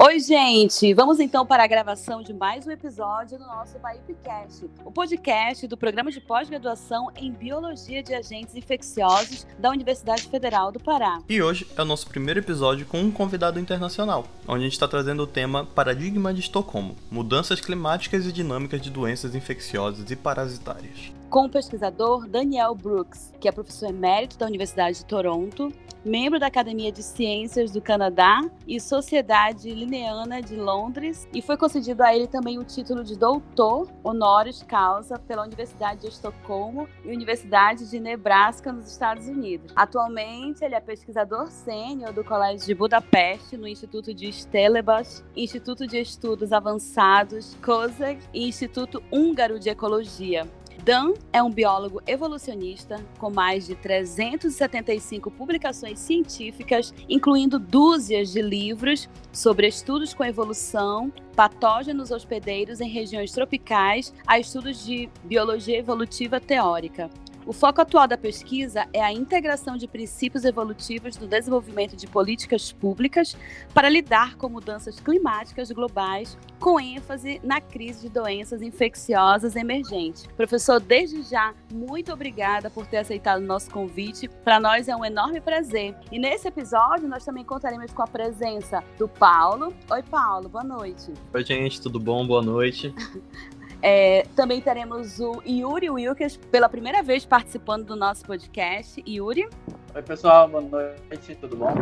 Oi, gente! Vamos então para a gravação de mais um episódio do nosso BaíPcast, o podcast do programa de pós-graduação em Biologia de Agentes Infecciosos da Universidade Federal do Pará. E hoje é o nosso primeiro episódio com um convidado internacional, onde a gente está trazendo o tema Paradigma de Estocolmo, mudanças climáticas e dinâmicas de doenças infecciosas e parasitárias. Com o pesquisador Daniel Brooks, que é professor emérito da Universidade de Toronto membro da Academia de Ciências do Canadá e Sociedade Linneana de Londres, e foi concedido a ele também o título de doutor honoris causa pela Universidade de Estocolmo e Universidade de Nebraska, nos Estados Unidos. Atualmente, ele é pesquisador sênior do Colégio de Budapeste, no Instituto de Stellenbosch, Instituto de Estudos Avançados COSAG e Instituto Húngaro de Ecologia. Dan é um biólogo evolucionista com mais de 375 publicações científicas, incluindo dúzias de livros sobre estudos com evolução, patógenos hospedeiros em regiões tropicais, a estudos de biologia evolutiva teórica. O foco atual da pesquisa é a integração de princípios evolutivos no desenvolvimento de políticas públicas para lidar com mudanças climáticas globais, com ênfase na crise de doenças infecciosas emergentes. Professor, desde já, muito obrigada por ter aceitado o nosso convite. Para nós é um enorme prazer. E nesse episódio, nós também contaremos com a presença do Paulo. Oi, Paulo, boa noite. Oi, gente, tudo bom? Boa noite. É, também teremos o Yuri Wilkes pela primeira vez participando do nosso podcast. Yuri. Oi, pessoal, boa noite, tudo bom?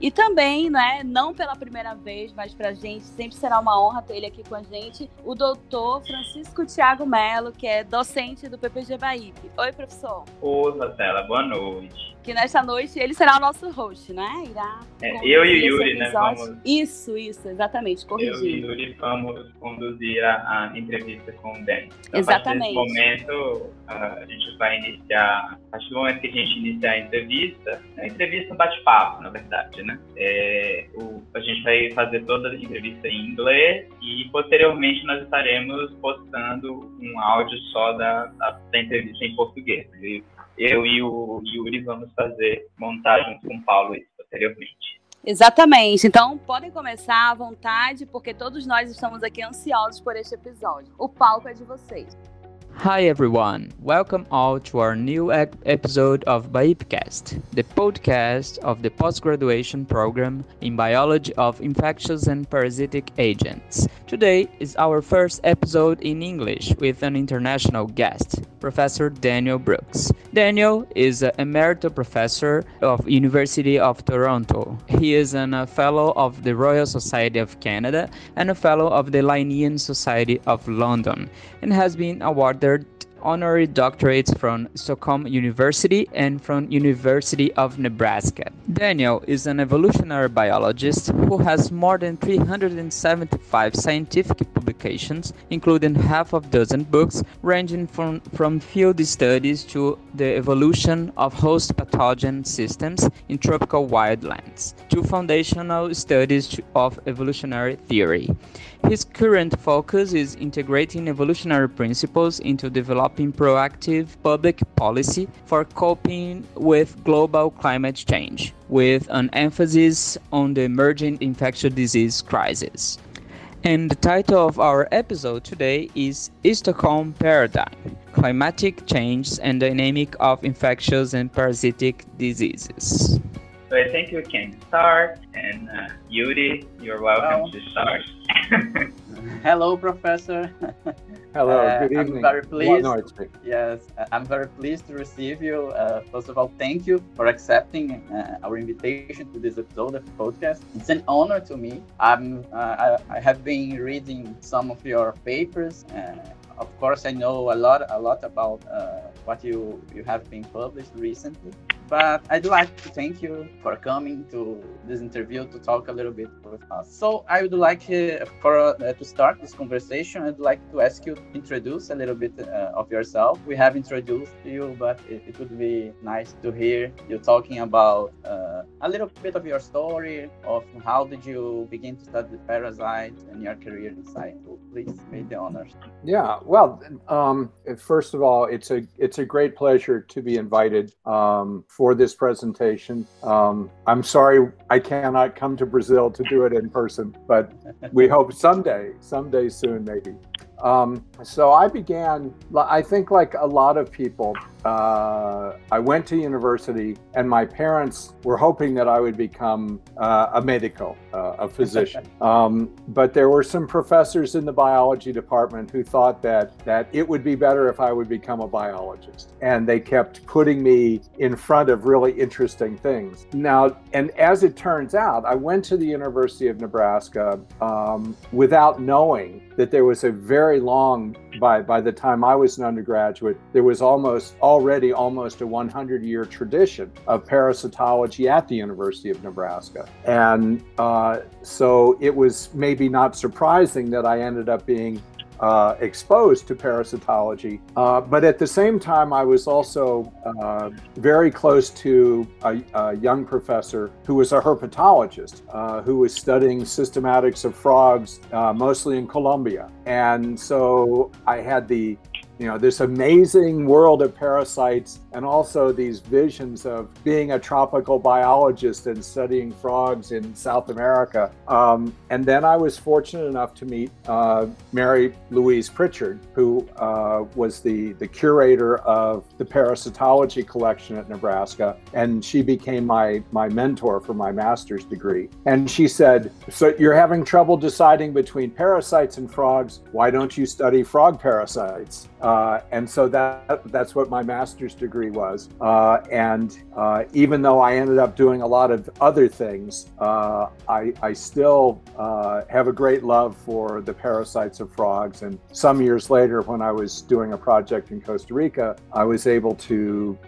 E também, né, não pela primeira vez, mas para a gente sempre será uma honra ter ele aqui com a gente, o doutor Francisco Tiago Melo, que é docente do PPG Bahia. Oi, professor. Oi, Marcela, boa noite que nesta noite ele será o nosso host, né? Irá. É, eu e o Yuri, né? Vamos... Isso, isso, exatamente, corrigindo. Eu e o Yuri vamos conduzir a, a entrevista com o Dan. Então, exatamente. A momento, a gente vai iniciar. A partir do momento que a gente iniciar a entrevista, a entrevista é um bate-papo, na verdade, né? É, o, a gente vai fazer toda a entrevista em inglês e posteriormente nós estaremos postando um áudio só da, da, da entrevista em português. Viu? Eu e o Yuri vamos fazer junto com o Paulo posteriormente. Exatamente. Então podem começar à vontade, porque todos nós estamos aqui ansiosos por este episódio. O palco é de vocês. Hi everyone, welcome all to our new episode of BAIPcast, the podcast of the postgraduation program in biology of infectious and parasitic agents. Today is our first episode in English with an international guest, Professor Daniel Brooks. Daniel is an emeritus professor of University of Toronto. He is a uh, fellow of the Royal Society of Canada and a fellow of the Linnean Society of London and has been awarded honorary doctorates from Stockholm University and from University of Nebraska. Daniel is an evolutionary biologist who has more than 375 scientific publications, including half a dozen books ranging from, from field studies to the evolution of host pathogen systems in tropical wildlands to foundational studies of evolutionary theory. His current focus is integrating evolutionary principles into developing proactive public policy for coping with global climate change, with an emphasis on the emerging infectious disease crisis. And the title of our episode today is Stockholm Paradigm Climatic Change and Dynamic of Infectious and Parasitic Diseases. So I think we can start. And uh, Yuri, you're welcome to start. Hello, Professor. Hello, uh, good evening. I'm very pleased. Yes, I'm very pleased to receive you. Uh, first of all, thank you for accepting uh, our invitation to this episode of the podcast. It's an honor to me. I'm, uh, I, I, have been reading some of your papers. Uh, of course, I know a lot, a lot about what you you have been published recently. But I'd like to thank you for coming to this interview to talk a little bit with us. So I would like uh, for uh, to start this conversation. I'd like to ask you to introduce a little bit uh, of yourself. We have introduced you, but it, it, would be nice to hear you talking about a little bit of your story of how did you begin to study parasites and your career in science. Please make the honors. Yeah, well, um, first of all, it's a it's a great pleasure to be invited um, for this presentation. Um, I'm sorry I cannot come to Brazil to do it in person, but we hope someday, someday soon, maybe. Um, so I began, I think, like a lot of people, uh, I went to university, and my parents were hoping that I would become uh, a medico, uh, a physician. um, but there were some professors in the biology department who thought that that it would be better if I would become a biologist, and they kept putting me in front of really interesting things. Now, and as it turns out, I went to the University of Nebraska um, without knowing that there was a very long by by the time I was an undergraduate, there was almost already almost a 100 year tradition of parasitology at the University of Nebraska, and uh, so it was maybe not surprising that I ended up being uh, exposed to parasitology. Uh, but at the same time, I was also uh, very close to a, a, young professor who was a herpetologist uh, who was studying systematics of frogs, uh, mostly in Colombia. And so I had the you know this amazing world of parasites and also these visions of being a tropical biologist and studying frogs in south america. Um, and then i was fortunate enough to meet uh, mary louise pritchard who uh, was the, the curator of the parasitology collection at nebraska and she became my, my mentor for my master's degree. And she said so you're having trouble deciding between parasites and frogs? Why don't you study frog parasites? Uh, and so that that's what my master's degree was. Uh, and uh, even though I ended up doing a lot of other things, uh, I, I, still uh, have a great love for the parasites of frogs. And some years later, when I was doing a project in Costa Rica, I was able to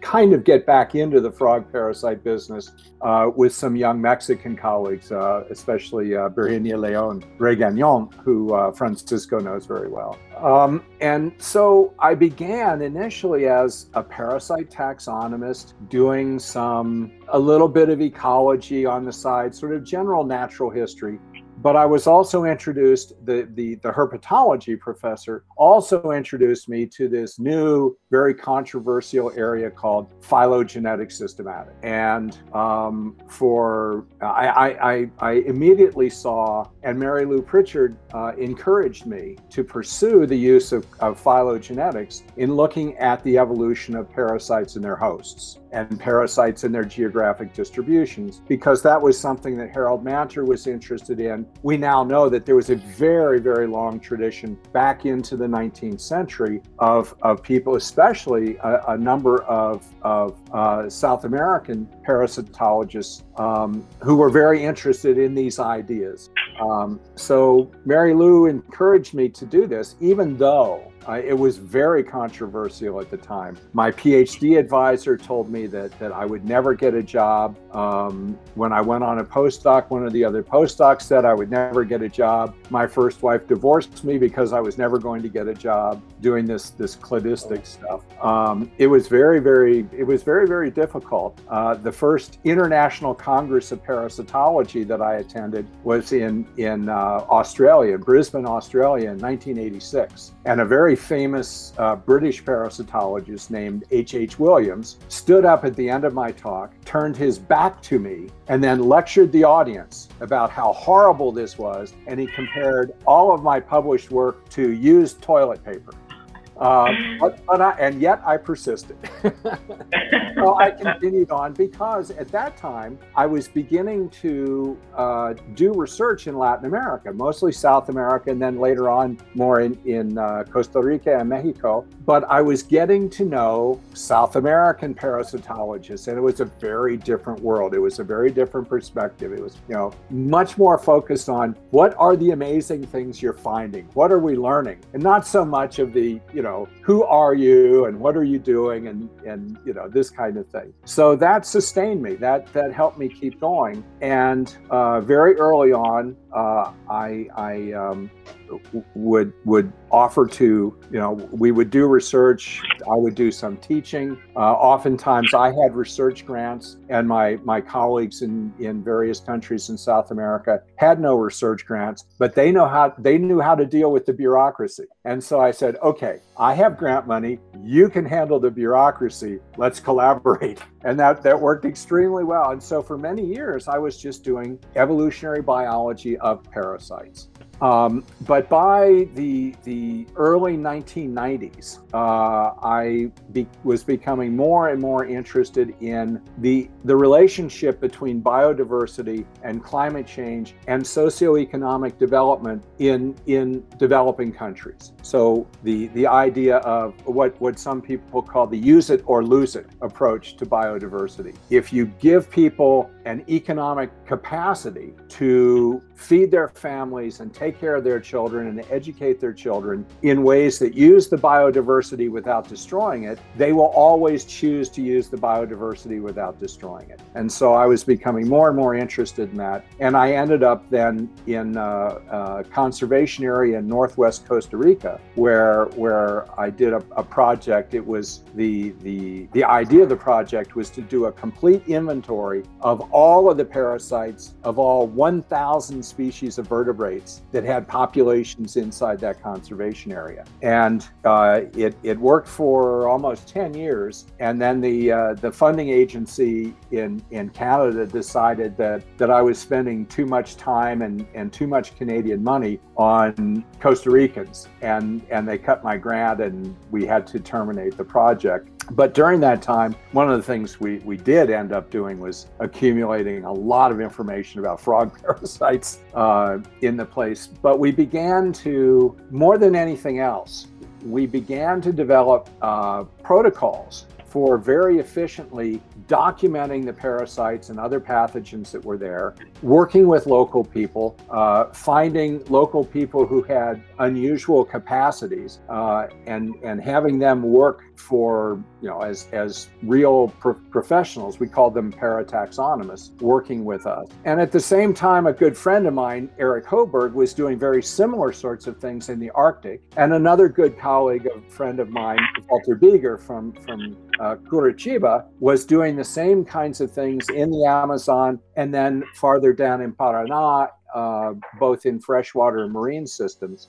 kind of get back into the frog parasite business uh, with some young Mexican colleagues, uh, especially uh, Virginia Leon Regagnon, who uh, Francisco knows very well. Um, and so I began initially as a parasite taxonomist, doing some, a little bit of ecology on the side, sort of general natural history. But I was also introduced, the, the, the herpetology professor also introduced me to this new, very controversial area called phylogenetic systematic. And um, for, I, I, I, immediately saw, and Mary Lou Pritchard uh, encouraged me to pursue the use of, of phylogenetics in looking at the evolution of parasites and their hosts and parasites and their geographic distributions, because that was something that Harold Manter was interested in. We now know that there was a very, very long tradition back into the 19th century of, of people, especially a, a number of, of uh, South American parasitologists um, who were very interested in these ideas. Um, so Mary Lou encouraged me to do this, even though it was very controversial at the time. My PhD advisor told me that that I would never get a job. Um, when I went on a postdoc, one of the other postdocs said I would never get a job. My first wife divorced me because I was never going to get a job doing this this cladistic stuff. Um, it was very very it was very very difficult. Uh, the first international congress of parasitology that I attended was in in uh, Australia, Brisbane, Australia, in 1986, and a very famous uh, British parasitologist named H.H. H. Williams stood up at the end of my talk, turned his back to me, and then lectured the audience about how horrible this was. And he compared all of my published work to used toilet paper. Um, but, but I, and yet I persisted. so I continued on because at that time I was beginning to uh, do research in Latin America, mostly South America, and then later on more in, in uh, Costa Rica and Mexico. But I was getting to know South American parasitologists, and it was a very different world. It was a very different perspective. It was, you know, much more focused on what are the amazing things you're finding, what are we learning, and not so much of the, you know know, who are you and what are you doing and and you know this kind of thing. So that sustained me. That that helped me keep going. And uh, very early on, uh, I I um, would would offer to you know we would do research i would do some teaching. Uh, oftentimes i had research grants and my my colleagues in in various countries in south america had no research grants but they know how they knew how to deal with the bureaucracy. And so i said okay i have grant money. You can handle the bureaucracy. Let's collaborate. And that that worked extremely well. And so for many years i was just doing evolutionary biology of parasites um, but by the the early 1990s, uh, I be, was becoming more and more interested in the the relationship between biodiversity and climate change and socioeconomic development in in developing countries. So the the idea of what what some people call the use it or lose it approach to biodiversity. If you give people an economic capacity to feed their families and take care of their children and educate their children in ways that use the biodiversity without destroying it, they will always choose to use the biodiversity without destroying it. And so I was becoming more and more interested in that. And I ended up then in a, a conservation area in northwest Costa Rica where where I did a, a project. It was the the the idea of the project was to do a complete inventory of all of the parasites of all 1,000 species of vertebrates that had populations inside that conservation area. And uh, it, it worked for almost 10 years. And then the, uh, the funding agency in, in Canada decided that, that I was spending too much time and, and too much Canadian money on Costa Ricans. And, and they cut my grant and we had to terminate the project. But during that time, one of the things we, we did end up doing was accumulating a lot of information about frog parasites uh, in the place. But we began to, more than anything else, we began to develop uh, protocols for very efficiently documenting the parasites and other pathogens that were there, working with local people, uh, finding local people who had unusual capacities, uh, and and having them work for you know as as real pro- professionals. We called them parataxonomists, working with us. And at the same time, a good friend of mine, Eric Hoberg, was doing very similar sorts of things in the Arctic. And another good colleague, a friend of mine, Walter Boeger from from uh, Curitiba, was doing the same kinds of things in the Amazon and then farther down in Paraná, uh, both in freshwater and marine systems.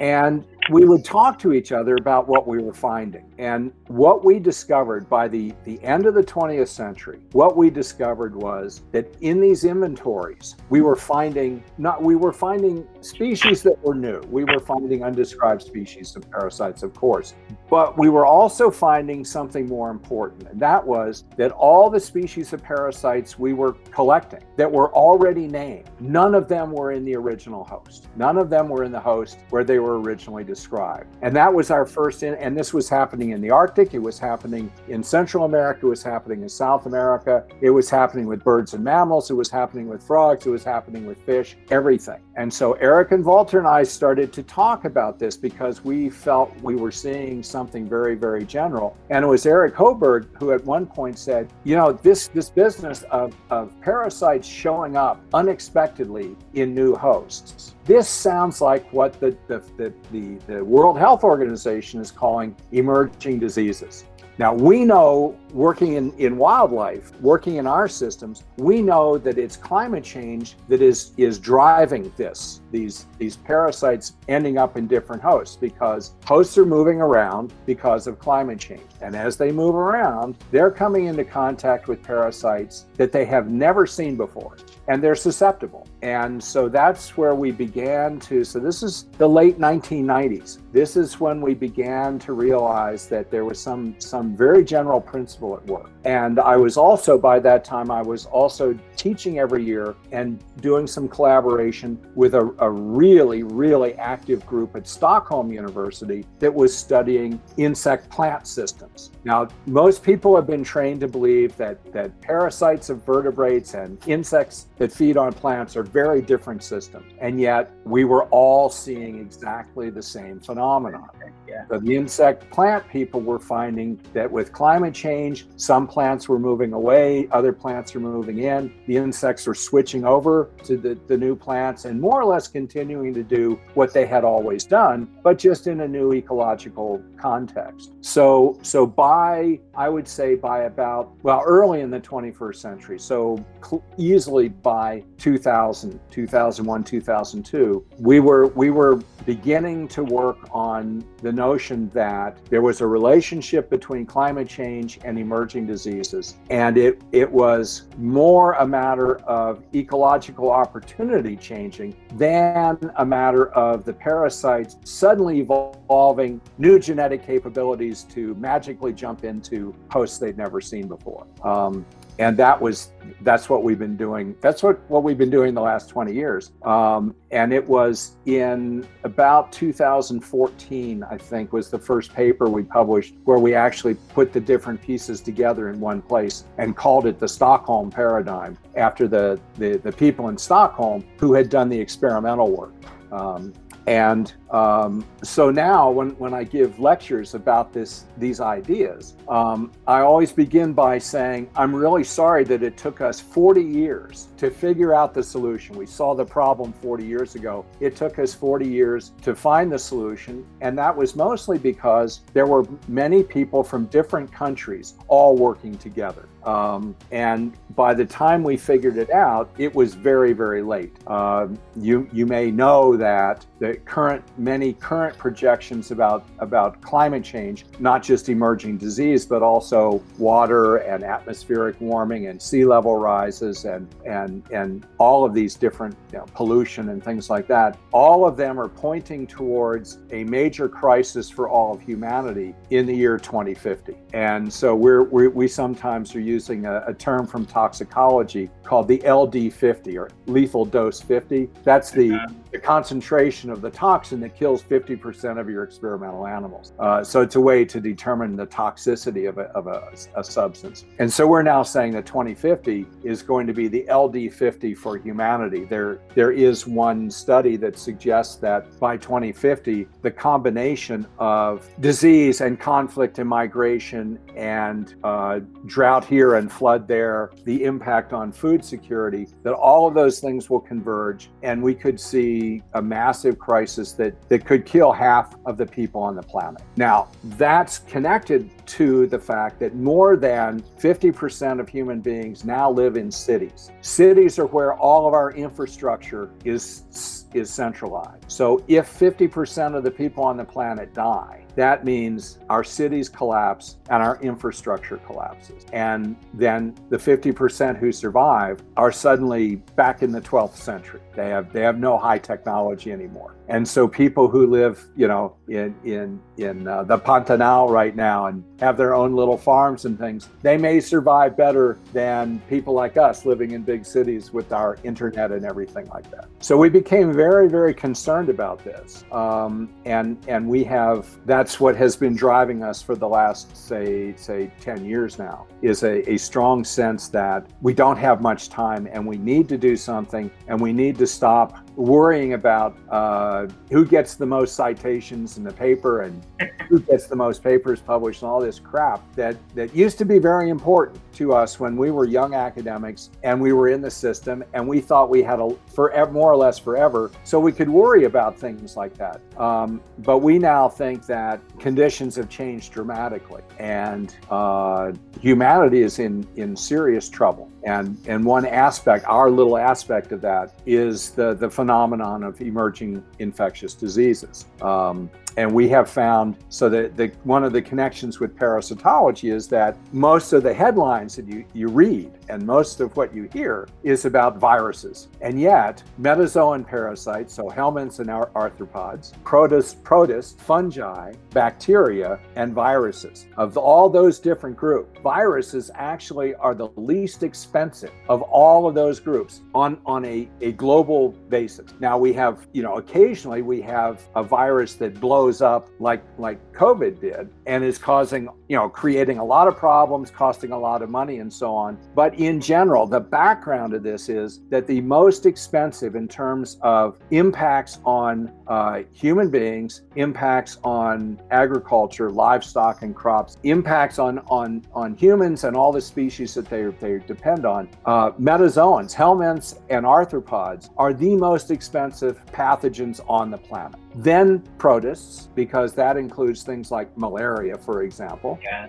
And we would talk to each other about what we were finding. And what we discovered by the, the end of the 20th century, what we discovered was that in these inventories, we were finding not we were finding species that were new. We were finding undescribed species of parasites, of course. But we were also finding something more important, and that was that all the species of parasites we were collecting that were already named, none of them were in the original host. None of them were in the host where they were originally described. And that was our first in, and this was happening in the Arctic, it was happening in Central America, it was happening in South America, it was happening with birds and mammals, it was happening with frogs, it was happening with fish, everything. And so Eric and Walter and I started to talk about this because we felt we were seeing something very, very general. And it was Eric Hoberg who at one point said, you know, this this business of, of parasites showing up unexpectedly in new hosts. This sounds like what the, the, the, the, the World Health Organization is calling emerging diseases. Now, we know working in, in wildlife, working in our systems, we know that it's climate change that is, is driving this, these, these parasites ending up in different hosts because hosts are moving around because of climate change. And as they move around, they're coming into contact with parasites that they have never seen before and they're susceptible. And so that's where we began to. So, this is the late 1990s. This is when we began to realize that there was some, some very general principle at work. And I was also, by that time, I was also teaching every year and doing some collaboration with a, a really, really active group at Stockholm University that was studying insect plant systems. Now, most people have been trained to believe that, that parasites of vertebrates and insects that feed on plants are very different system. And yet we were all seeing exactly the same phenomenon. Yeah. So the insect plant people were finding that with climate change, some plants were moving away, other plants are moving in. The insects are switching over to the, the new plants and more or less continuing to do what they had always done, but just in a new ecological context. So, so by, I would say by about, well, early in the 21st century, so cl- easily by 2000, 2001, 2002, we were, we were beginning to work on the notion that there was a relationship between climate change and emerging diseases. And it, it was more a matter of ecological opportunity changing than a matter of the parasites suddenly evolving new genetic capabilities to magically jump into hosts they'd never seen before. Um, and that was that's what we've been doing that's what what we've been doing the last 20 years. Um, and it was in about 2014 i think was the first paper we published where we actually put the different pieces together in one place and called it the stockholm paradigm after the the, the people in stockholm who had done the experimental work. Um, and um, so now, when, when I give lectures about this these ideas, um, I always begin by saying, "I'm really sorry that it took us 40 years to figure out the solution. We saw the problem 40 years ago. It took us 40 years to find the solution, and that was mostly because there were many people from different countries all working together. Um, and by the time we figured it out, it was very, very late. Um, you you may know that the current many current projections about about climate change, not just emerging disease, but also water and atmospheric warming and sea level rises and and and all of these different you know, pollution and things like that. All of them are pointing towards a major crisis for all of humanity in the year 2050. And so we're, we're we sometimes are using a, a term from toxicology called the LD50 or lethal dose 50. That's the the concentration of the toxin that kills 50% of your experimental animals. Uh, so it's a way to determine the toxicity of, a, of a, a, substance. And so we're now saying that 2050 is going to be the LD50 for humanity. There, there is one study that suggests that by 2050, the combination of disease and conflict and migration and uh, drought here and flood there, the impact on food security, that all of those things will converge and we could see a massive crisis that, that could kill half of the people on the planet. Now, that's connected to the fact that more than 50% of human beings now live in cities. Cities are where all of our infrastructure is is centralized. So if 50% of the people on the planet die, that means our cities collapse and our infrastructure collapses. And then the 50% who survive are suddenly back in the 12th century. They have they have no high technology anymore. And so people who live, you know, in in in uh, the Pantanal right now and have their own little farms and things, they may survive better than people like us living in big cities with our internet and everything like that. So we became very very concerned about this, um, and and we have that's what has been driving us for the last say say 10 years now is a, a strong sense that we don't have much time and we need to do something and we need to stop worrying about uh, who gets the most citations in the paper and who gets the most papers published and all this crap that, that used to be very important to us when we were young academics and we were in the system and we thought we had a forever, more or less forever, so we could worry about things like that. Um, but we now think that conditions have changed dramatically and uh, humanity is in, in serious trouble. And, and one aspect, our little aspect of that, is the, the phenomenon of emerging infectious diseases. Um, and we have found so that the, one of the connections with parasitology is that most of the headlines that you, you read and most of what you hear is about viruses. And yet, metazoan parasites, so helminths and arthropods, protists, protists, fungi, bacteria, and viruses. Of all those different groups, viruses actually are the least expensive of all of those groups on, on a, a global basis. Now we have, you know, occasionally we have a virus that blows up like like COVID did and is causing, you know, creating a lot of problems, costing a lot of money and so on. But in general, the background of this is that the most expensive in terms of impacts on uh, human beings, impacts on agriculture, livestock, and crops, impacts on on on humans and all the species that they they depend on. Uh, metazoans, helminths, and arthropods are the most expensive pathogens on the planet. Then protists, because that includes things like malaria, for example, Yeah.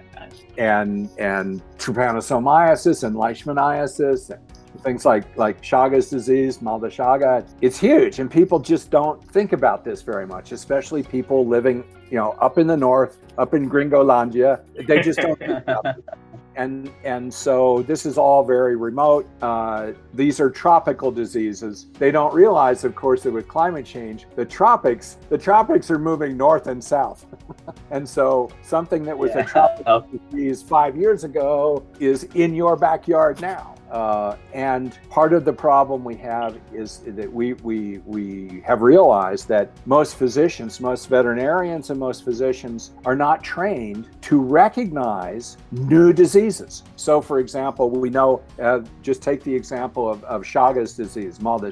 and and trypanosomiasis and leishmaniasis and things like like Chagas disease, mal de Chaga. It's huge, and people just don't think about this very much, especially people living, you know, up in the north, up in Gringolandia. They just don't think about it. And and so this is all very remote. Uh, these are tropical diseases. They don't realize, of course, that with climate change, the tropics the tropics are moving north and south. and so something that was a tropical disease five years ago is in your backyard now. Uh, and part of the problem we have is that we, we, we have realized that most physicians, most veterinarians, and most physicians are not trained to recognize new diseases. So, for example, we know, uh, just take the example of, of Chagas disease, mal de.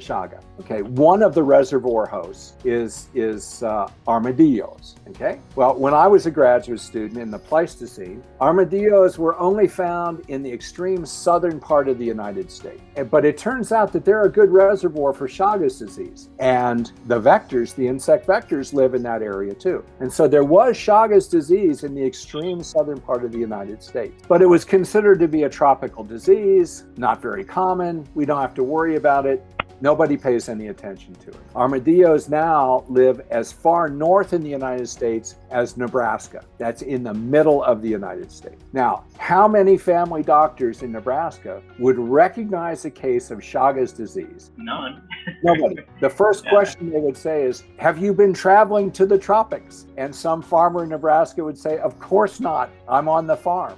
Okay, one of the reservoir hosts is, is uh, armadillos. Okay, well, when I was a graduate student in the Pleistocene, armadillos were only found in the extreme southern part of the United States. Eh, But it turns out that they're a good reservoir for Chagas disease. And the vectors, the insect vectors, live in that area too. And so there was Chagas disease in the extreme southern part of the United States. But it was considered to be a tropical disease, not very common. We don't have to worry about it. Nobody pays any attention to it. Armadillos now live as far north in the United States as Nebraska. That's in the middle of the United States. Now, how many family doctors in Nebraska would recognize a case of Chagas disease? None. Nobody. The first Yeah. question they would say is, Have you been traveling to the tropics? And some farmer in Nebraska would say, Of course not. I'm on the farm.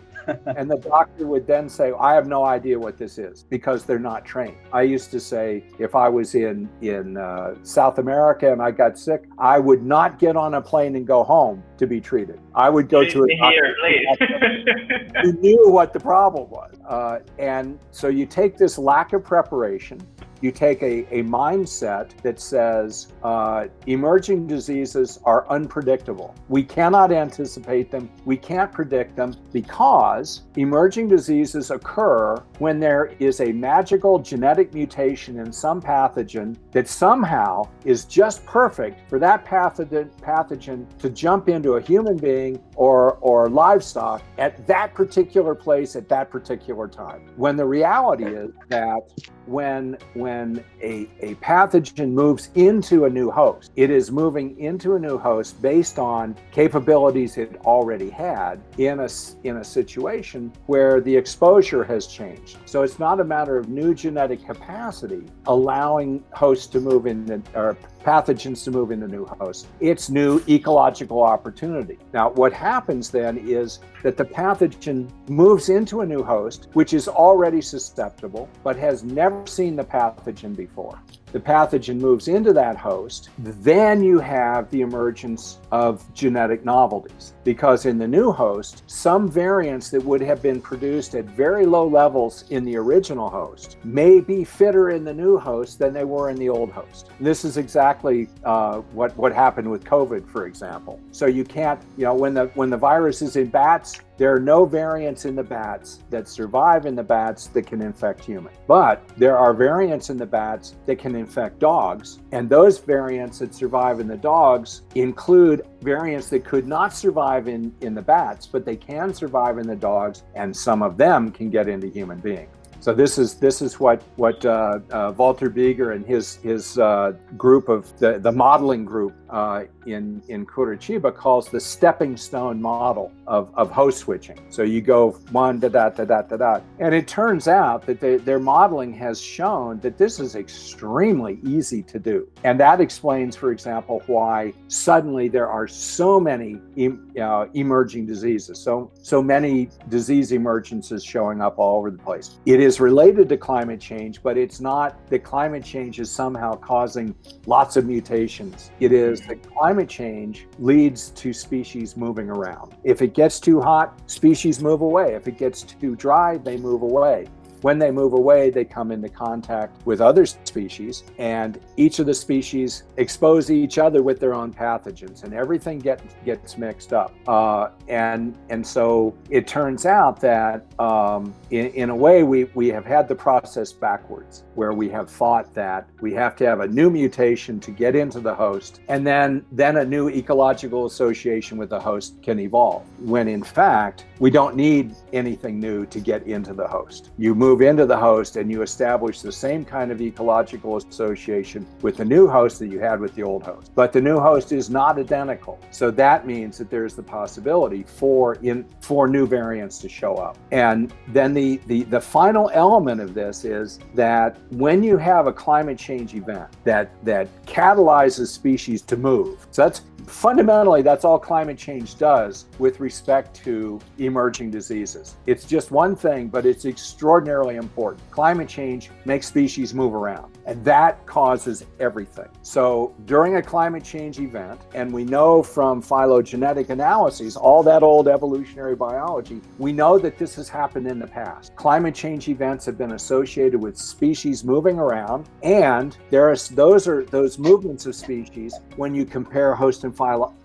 And the doctor would then say, I have no idea what this is because they're not trained. I used to say, if I was in, in uh, South America and I got sick, I would not get on a plane and go home to be treated. I would go Please to a here, who knew what the problem was. Uh, and so you take this lack of preparation, you take a, a mindset that says uh, emerging diseases are unpredictable. We cannot anticipate them, we can't predict them because emerging diseases occur when there is a magical genetic mutation in some pathogen that somehow is just perfect for that pathogen, pathogen to jump into a human being or, or livestock at that particular place at that particular time. When the reality is that when when a, a pathogen moves into a new host, it is moving into a new host based on capabilities it already had in a in a situation where the exposure has changed. So it's not a matter of new genetic capacity allowing hosts to move in or pathogens to move into new hosts. It's new ecological opportunity. Now, what happens then is that the pathogen moves into a new host, which is already susceptible, but has never seen the pathogen before. The pathogen moves into that host, then you have the emergence of genetic novelties. Because in the new host, some variants that would have been produced at very low levels in the original host may be fitter in the new host than they were in the old host. This is exactly uh, what what happened with COVID, for example. So you can't, you know, when the when the virus is in bats, there are no variants in the bats that survive in the bats that can infect humans. But there are variants in the bats that can infect dogs. And those variants that survive in the dogs include variants that could not survive in, in the bats, but they can survive in the dogs, and some of them can get into human beings. So this is this is what what uh, uh, Walter Boeger and his his uh, group of the, the modeling group uh, in in Curitiba calls the stepping stone model of, of host switching. So you go one da da da da da da, and it turns out that they, their modeling has shown that this is extremely easy to do, and that explains, for example, why suddenly there are so many em, uh, emerging diseases, so so many disease emergences showing up all over the place. It is related to climate change, but it's not that climate change is somehow causing lots of mutations. It is that climate change leads to species moving around. If it gets too hot, species move away. If it gets too dry, they move away. When they move away, they come into contact with other species, and each of the species expose each other with their own pathogens, and everything get, gets mixed up. Uh, and and so it turns out that um, in, in a way we, we have had the process backwards, where we have thought that we have to have a new mutation to get into the host, and then then a new ecological association with the host can evolve. When in fact we don't need anything new to get into the host. You move into the host and you establish the same kind of ecological association with the new host that you had with the old host. But the new host is not identical. So that means that there's the possibility for in for new variants to show up. And then the the, the final element of this is that when you have a climate change event that that catalyzes species to move. So that's fundamentally that's all climate change does with respect to emerging diseases. It's just one thing, but it's extraordinarily important. Climate change makes species move around, and that causes everything. So during a climate change event, and we know from phylogenetic analyses, all that old evolutionary biology, we know that this has happened in the past. Climate change events have been associated with species moving around, and there are those are those movements of species when you compare host and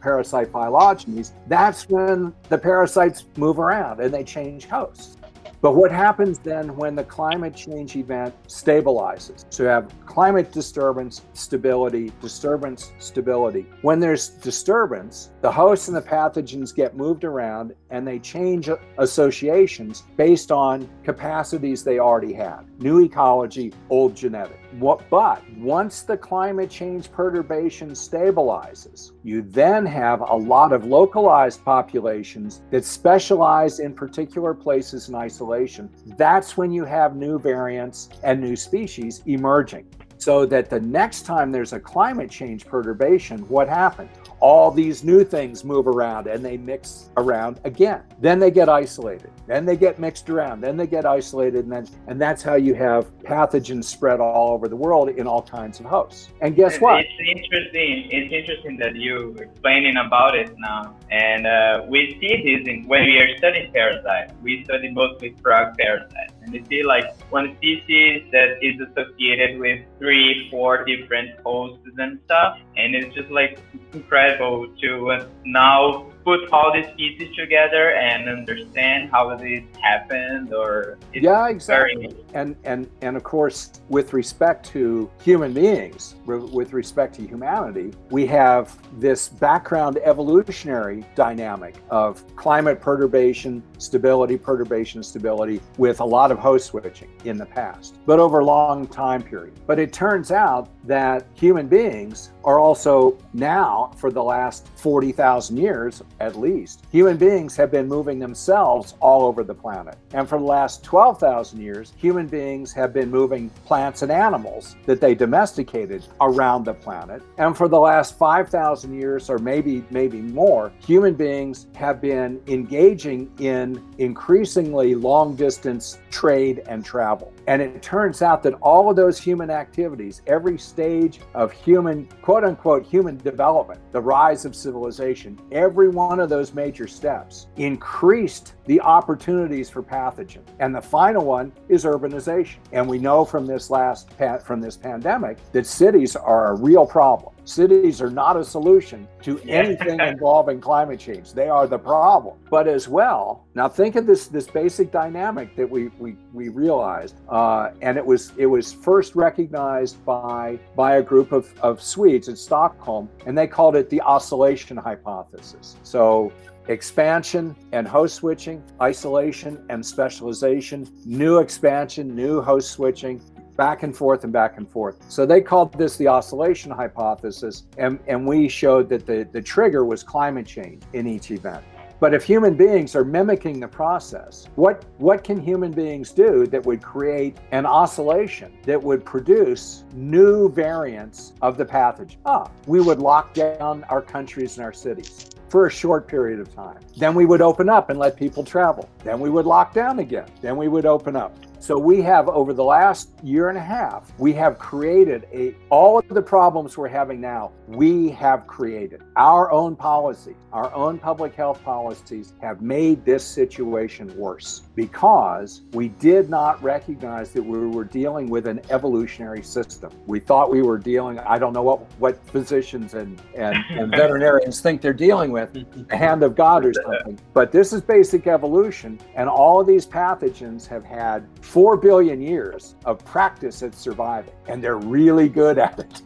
parasite phylogenies, that's when the parasites move around and they change hosts. But what happens then when the climate change event stabilizes? So you have climate disturbance, stability, disturbance, stability. When there's disturbance, the hosts and the pathogens get moved around and they change associations based on capacities they already had. New ecology, old genetic. What, but once the climate change perturbation stabilizes, you then have a lot of localized populations that specialize in particular places in isolation. That's when you have new variants and new species emerging. So that the next time there's a climate change perturbation, what happens? All these new things move around and they mix around again. Then they get isolated. Then they get mixed around. Then they get isolated. And then and that's how you have pathogens spread all over the world in all kinds of hosts. And guess what? It's interesting. It's interesting that you explaining about it now. And uh, we see this in, when we are studying parasites. We study mostly frog parasites. And see like one species that is associated with three, four different hosts and stuff. And it's just like incredible to now put all these pieces together and understand how this happened or yeah exactly. very... and and and of course with respect to human beings with respect to humanity we have this background evolutionary dynamic of climate perturbation stability perturbation stability with a lot of host switching in the past but over a long time period. But it turns out that human beings are also now for the last 40,000 years at least, human beings have been moving themselves all over the planet. And for the last 12,000 years, human beings have been moving plants and animals that they domesticated around the planet. And for the last 5,000 years, or maybe, maybe more, human beings have been engaging in increasingly long distance trade and travel. And it turns out that all of those human activities, every stage of human, quote unquote, human development, the rise of civilization, every one of those major steps increased the opportunities for pathogen. And the final one is urbanization. And we know from this last from this pandemic that cities are a real problem. Cities are not a solution to anything involving climate change. They are the problem. But as well, now think of this this basic dynamic that we we, we realized, uh, and it was it was first recognized by by a group of, of Swedes in Stockholm, and they called it the oscillation hypothesis. So expansion and host switching, isolation and specialization, new expansion, new host switching, back and forth and back and forth. So they called this the oscillation hypothesis, and, and we showed that the, the trigger was climate change in each event. But if human beings are mimicking the process, what, what can human beings do that would create an oscillation that would produce new variants of the pathogen? Ah, we would lock down our countries and our cities for a short period of time. Then we would open up and let people travel. Then we would lock down again. Then we would open up. So we have over the last year and a half, we have created a all of the problems we're having now, we have created. Our own policy, our own public health policies have made this situation worse because we did not recognize that we were dealing with an evolutionary system. We thought we were dealing, I don't know what, what physicians and, and, and veterinarians think they're dealing with, the hand of God or something. But this is basic evolution, and all of these pathogens have had four billion years of practice at surviving, and they're really good at it.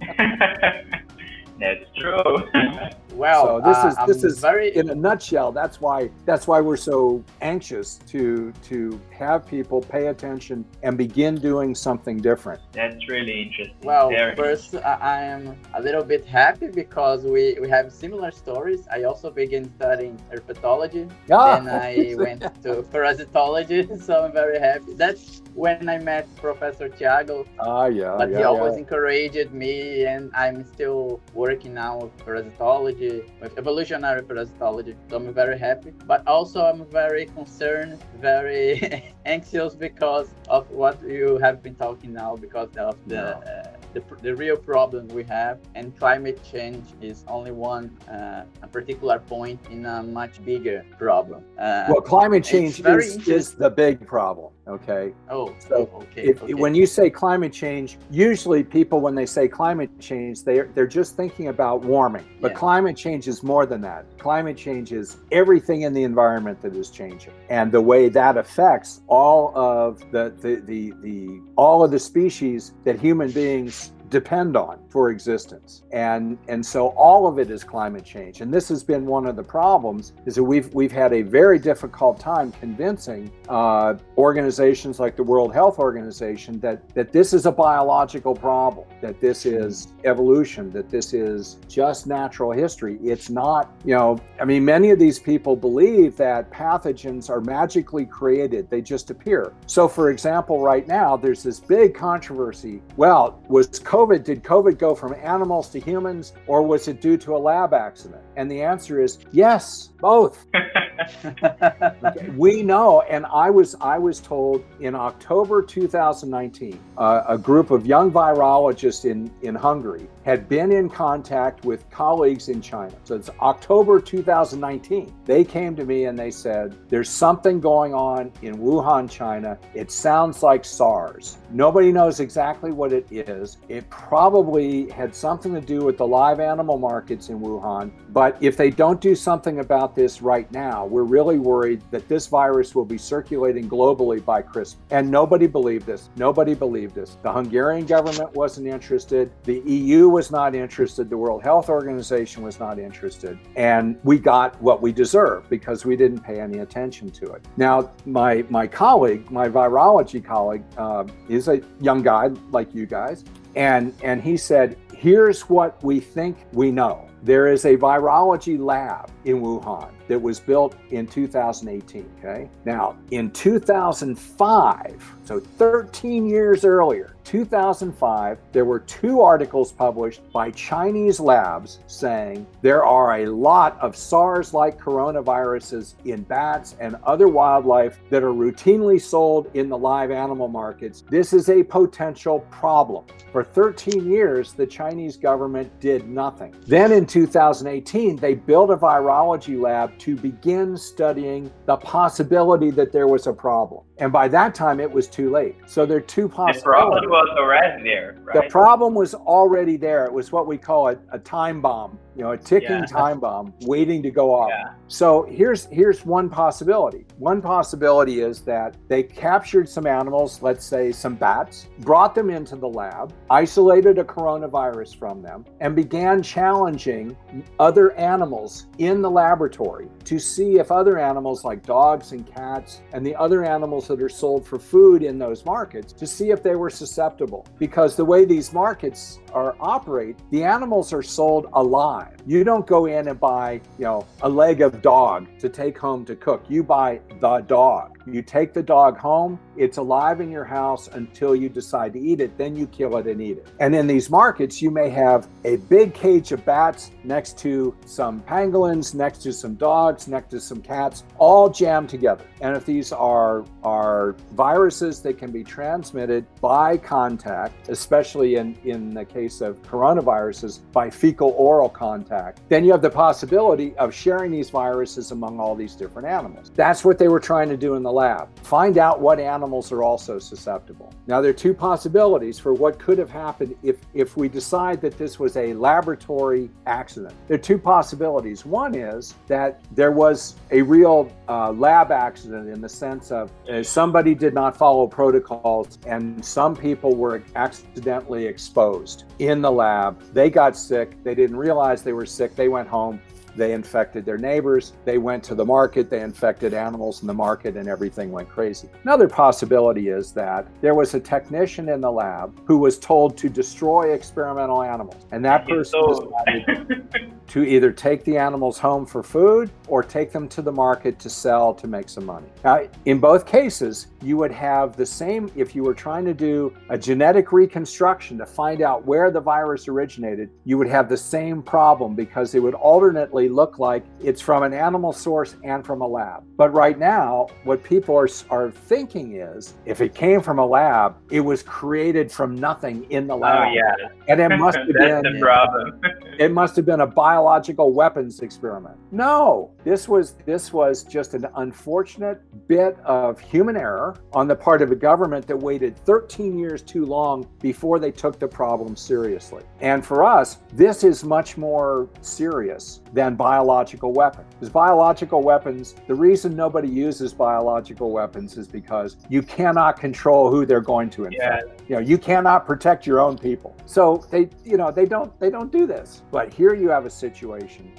That's true. Well, so this uh, is this I'm is very in a nutshell. That's why that's why we're so anxious to to have people pay attention and begin doing something different. That's really interesting. Well, Very first, I I am a little bit happy because we, we have similar stories. I also began studying herpetology. Ah, Then I went to parasitology, so I'm very happy. That's when I met Professor Tiago, ah, yeah, but yeah, he always yeah. encouraged me, and I'm still working now with parasitology, with evolutionary parasitology. So I'm very happy, but also I'm very concerned, very anxious because of what you have been talking now, because of the. Yeah. Uh, the, the real problem we have and climate change is only one uh, a particular point in a much bigger problem uh, Well, climate change is, is the big problem. Okay. oh So okay, If, okay. When you say climate change, usually people, when they say climate change, they're, they're just thinking about warming. But Yeah. climate change is more than that. Climate change is everything in the environment that is changing. And the way that affects all of the, the, the, the all of the species that human beings depend on for existence. And and so all of it is climate change. And this has been one of the problems is that we've we've had a very difficult time convincing uh, organizations like the World Health Organization that that this is a biological problem that this is evolution that this is just natural history. It's not you know I mean many of these people believe that pathogens are magically created. They just appear. So for example right now there's this big controversy. Well was COVID, did COVID go from animals to humans or was it due to a lab accident? And the answer is yes, both. We know, and I was I was told in October 2019, uh, a group of young virologists in in Hungary had been in contact with colleagues in China. So it's October 2019. They came to me and they said, "There's something going on in Wuhan, China. It sounds like SARS. Nobody knows exactly what it is. It probably had something to do with the live animal markets in Wuhan. But if they don't do something about this right now, we're really worried that this virus will be circulating globally by Christmas. And nobody believed this. Nobody believed this. The Hungarian government wasn't interested. The EU was not interested. The World Health Organization was not interested. And we got what we deserved because we didn't pay any attention to it. Now, my my colleague, my virology colleague, uh, is a young guy like you guys, and and he said, "Here's what we think we know." There is a virology lab in Wuhan that was built in 2018. Okay. Now, in 2005, so 13 years earlier, 2005, there were two articles published by Chinese labs saying there are a lot of SARS like coronaviruses in bats and other wildlife that are routinely sold in the live animal markets. This is a potential problem. For 13 years, the Chinese government did nothing. Then in 2018, they built a virology lab to begin studying the possibility that there was a problem. And by that time, it was too late. So there are two possibilities. the problem was already there, The problem was already there. It was what we call a, a time bomb, you know, a ticking Yeah. time bomb waiting to go off. Yeah. So here's here's one possibility. One possibility is that they captured some animals, let's say some bats, brought them into the lab, isolated a coronavirus from them, and began challenging other animals in the laboratory to see if other animals like dogs and cats and the other animals that are sold for food in those markets to see if they were susceptible because the way these markets are operate the animals are sold alive five you don't go in and buy you know a leg of dog to take home to cook. You buy the dog. You take the dog home. It's alive in your house until you decide to eat it. Then you kill it and eat it. And in these markets you may have a big cage of bats next to some pangolins next to some dogs next to some cats all jammed together. And if these are are viruses that can be transmitted by contact, especially in in the case of coronaviruses by fecal oral contact, then you have the possibility of sharing these viruses among all these different animals. That's what they were trying to do in the lab. Find out what animals are also susceptible. Now there are two possibilities for what could have happened if if we decide that this was a laboratory accident. There are two possibilities. One is that there was a real uh, lab accident in the sense of uh, somebody did not follow protocols and some people were accidentally exposed in the lab. They got sick. They didn't realize they were sick. They went home. They infected their neighbors. They went to the market. They infected animals in the market, and everything went crazy. Another possibility is that there was a technician in the lab who was told to destroy experimental animals, and that person decided to either take the animals home for food or take them to the market to sell to make some money. Now, in both cases, you would have the same if you were trying to do a genetic reconstruction to find out where the virus originated, you would have the same problem because it would alternately look like it's from an animal source and from a lab. But right now, what people are, are thinking is if it came from a lab, it was created from nothing in the lab. Oh yeah. And it must have been it must have been a biological weapons experiment. No, this was this was just an unfortunate bit of human error on the part of a government that waited 13 years too long before they took the problem seriously. And for us, this is much more serious than biological weapons. Because biological weapons, the reason nobody uses biological weapons is because you cannot control who they're going to infect. Yeah. You know, you cannot protect your own people. So they, you know, they don't they don't do this. But here you have a situation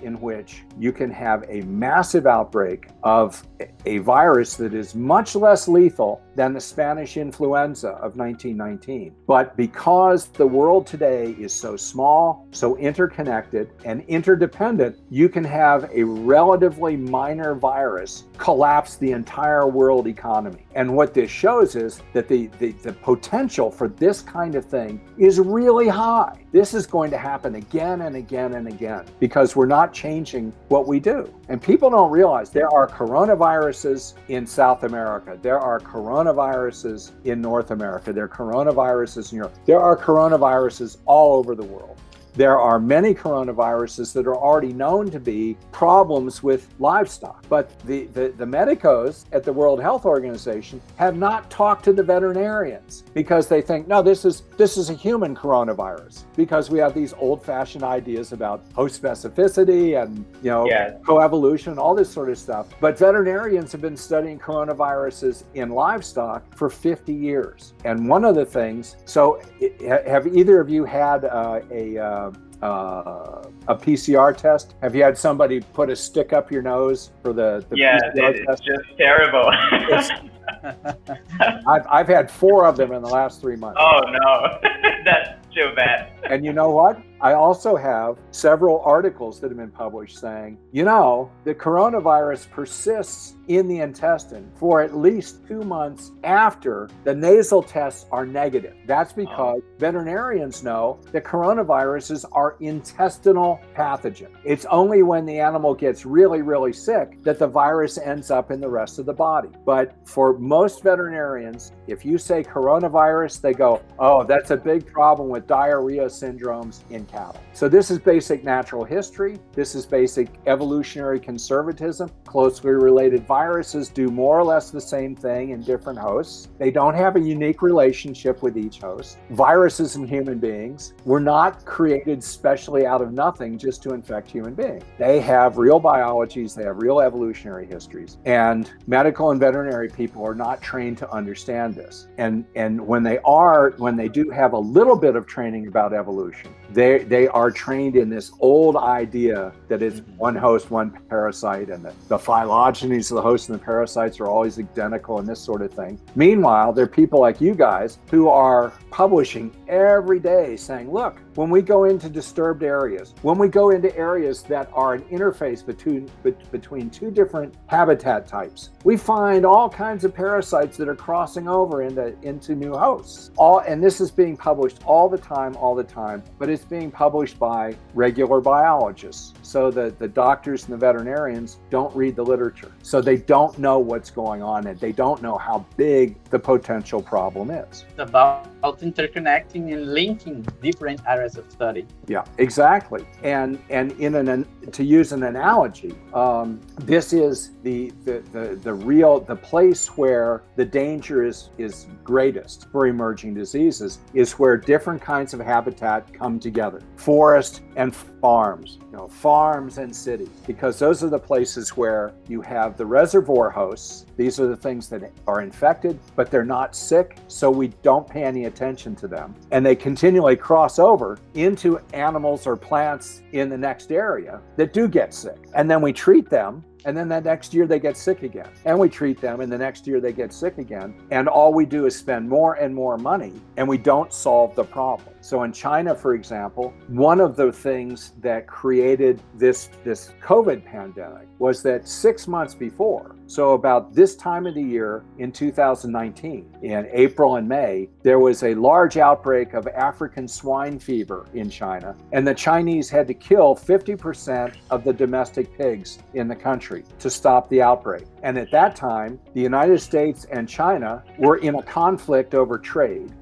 in which you can have a massive outbreak of a virus that is much less lethal than the Spanish influenza of 1919. But because the world today is so small, so interconnected, and interdependent, you can have a relatively minor virus collapse the entire world economy. And what this shows is that the, the, the potential for this kind of thing is really high. This is going to happen again and again and again because we're not changing what we do. And people don't realize there are coronaviruses in South America, there are coronaviruses in North America, there are coronaviruses in Europe, there are coronaviruses all over the world there are many coronaviruses that are already known to be problems with livestock. But the, the, the, medicos at the World Health Organization have not talked to the veterinarians because they think, no, this is this is a human coronavirus because we have these old-fashioned ideas about host specificity and you know Yeah. coevolution, all this sort of stuff. But veterinarians have been studying coronaviruses in livestock for 50 years. And one of the things, so have either of you had uh, a uh, uh, a PCR test? Have you had somebody put a stick up your nose for the, the yeah, PCR it- it's just terrible. I've, I've had four of them in the last three months. oh no, that's too bad. And you know what? I also have several articles that have been published saying, you know, the coronavirus persists in the intestine for at least two months after the nasal tests are negative. That's because veterinarians know that coronaviruses are intestinal pathogen. It's only when the animal gets really, really sick that the virus ends up in the rest of the body. But for most veterinarians, if you say coronavirus, they go, oh, that's a big problem with diarrhea syndromes in cattle. So this is basic natural history. This is basic evolutionary conservatism. Closely related viruses do more or less the same thing in different hosts. They don't have a unique relationship with each host. Viruses and human beings were not created specially out of nothing just to infect human beings. They have real biologies, they have real evolutionary histories. And medical and veterinary people are not trained to understand this. And and when they are, when they do have a little bit of training about evolution, they they are trained in this old idea that it's mm-hmm. one host, one parasite, and that the phylogenies of the host and the parasites are always identical and this sort of thing. Meanwhile, there are people like you guys who are publishing every day saying, look, when we go into disturbed areas, when we go into areas that are an interface between between two different habitat types, we find all kinds of parasites that are crossing over into into new hosts. All and this is being published all the time, all the time, but it's being published by regular biologists. So the, the doctors and the veterinarians don't read the literature. So they don't know what's going on and they don't know how big the potential problem is. It's about interconnecting and linking different areas of study. Yeah, exactly. And and in an to use an analogy, um, this is the, the the the real the place where the danger is is greatest for emerging diseases is where different kinds of habitat come together. Forest and farms, you know, farms and cities, because those are the places where you have the reservoir hosts. These are the things that are infected, but they're not sick, so we don't pay any attention to them. And they continually cross over into animals or plants in the next area that do get sick. And then we treat them and then that next year they get sick again. And we treat them, and the next year they get sick again. And all we do is spend more and more money, and we don't solve the problem. So in China, for example, one of the things that created this, this COVID pandemic was that six months before, so about this time of the year in 2019, in April and May, there was a large outbreak of African swine fever in China. And the Chinese had to kill 50% of the domestic pigs in the country to stop the outbreak. And at that time, the United States and China were in a conflict over trade.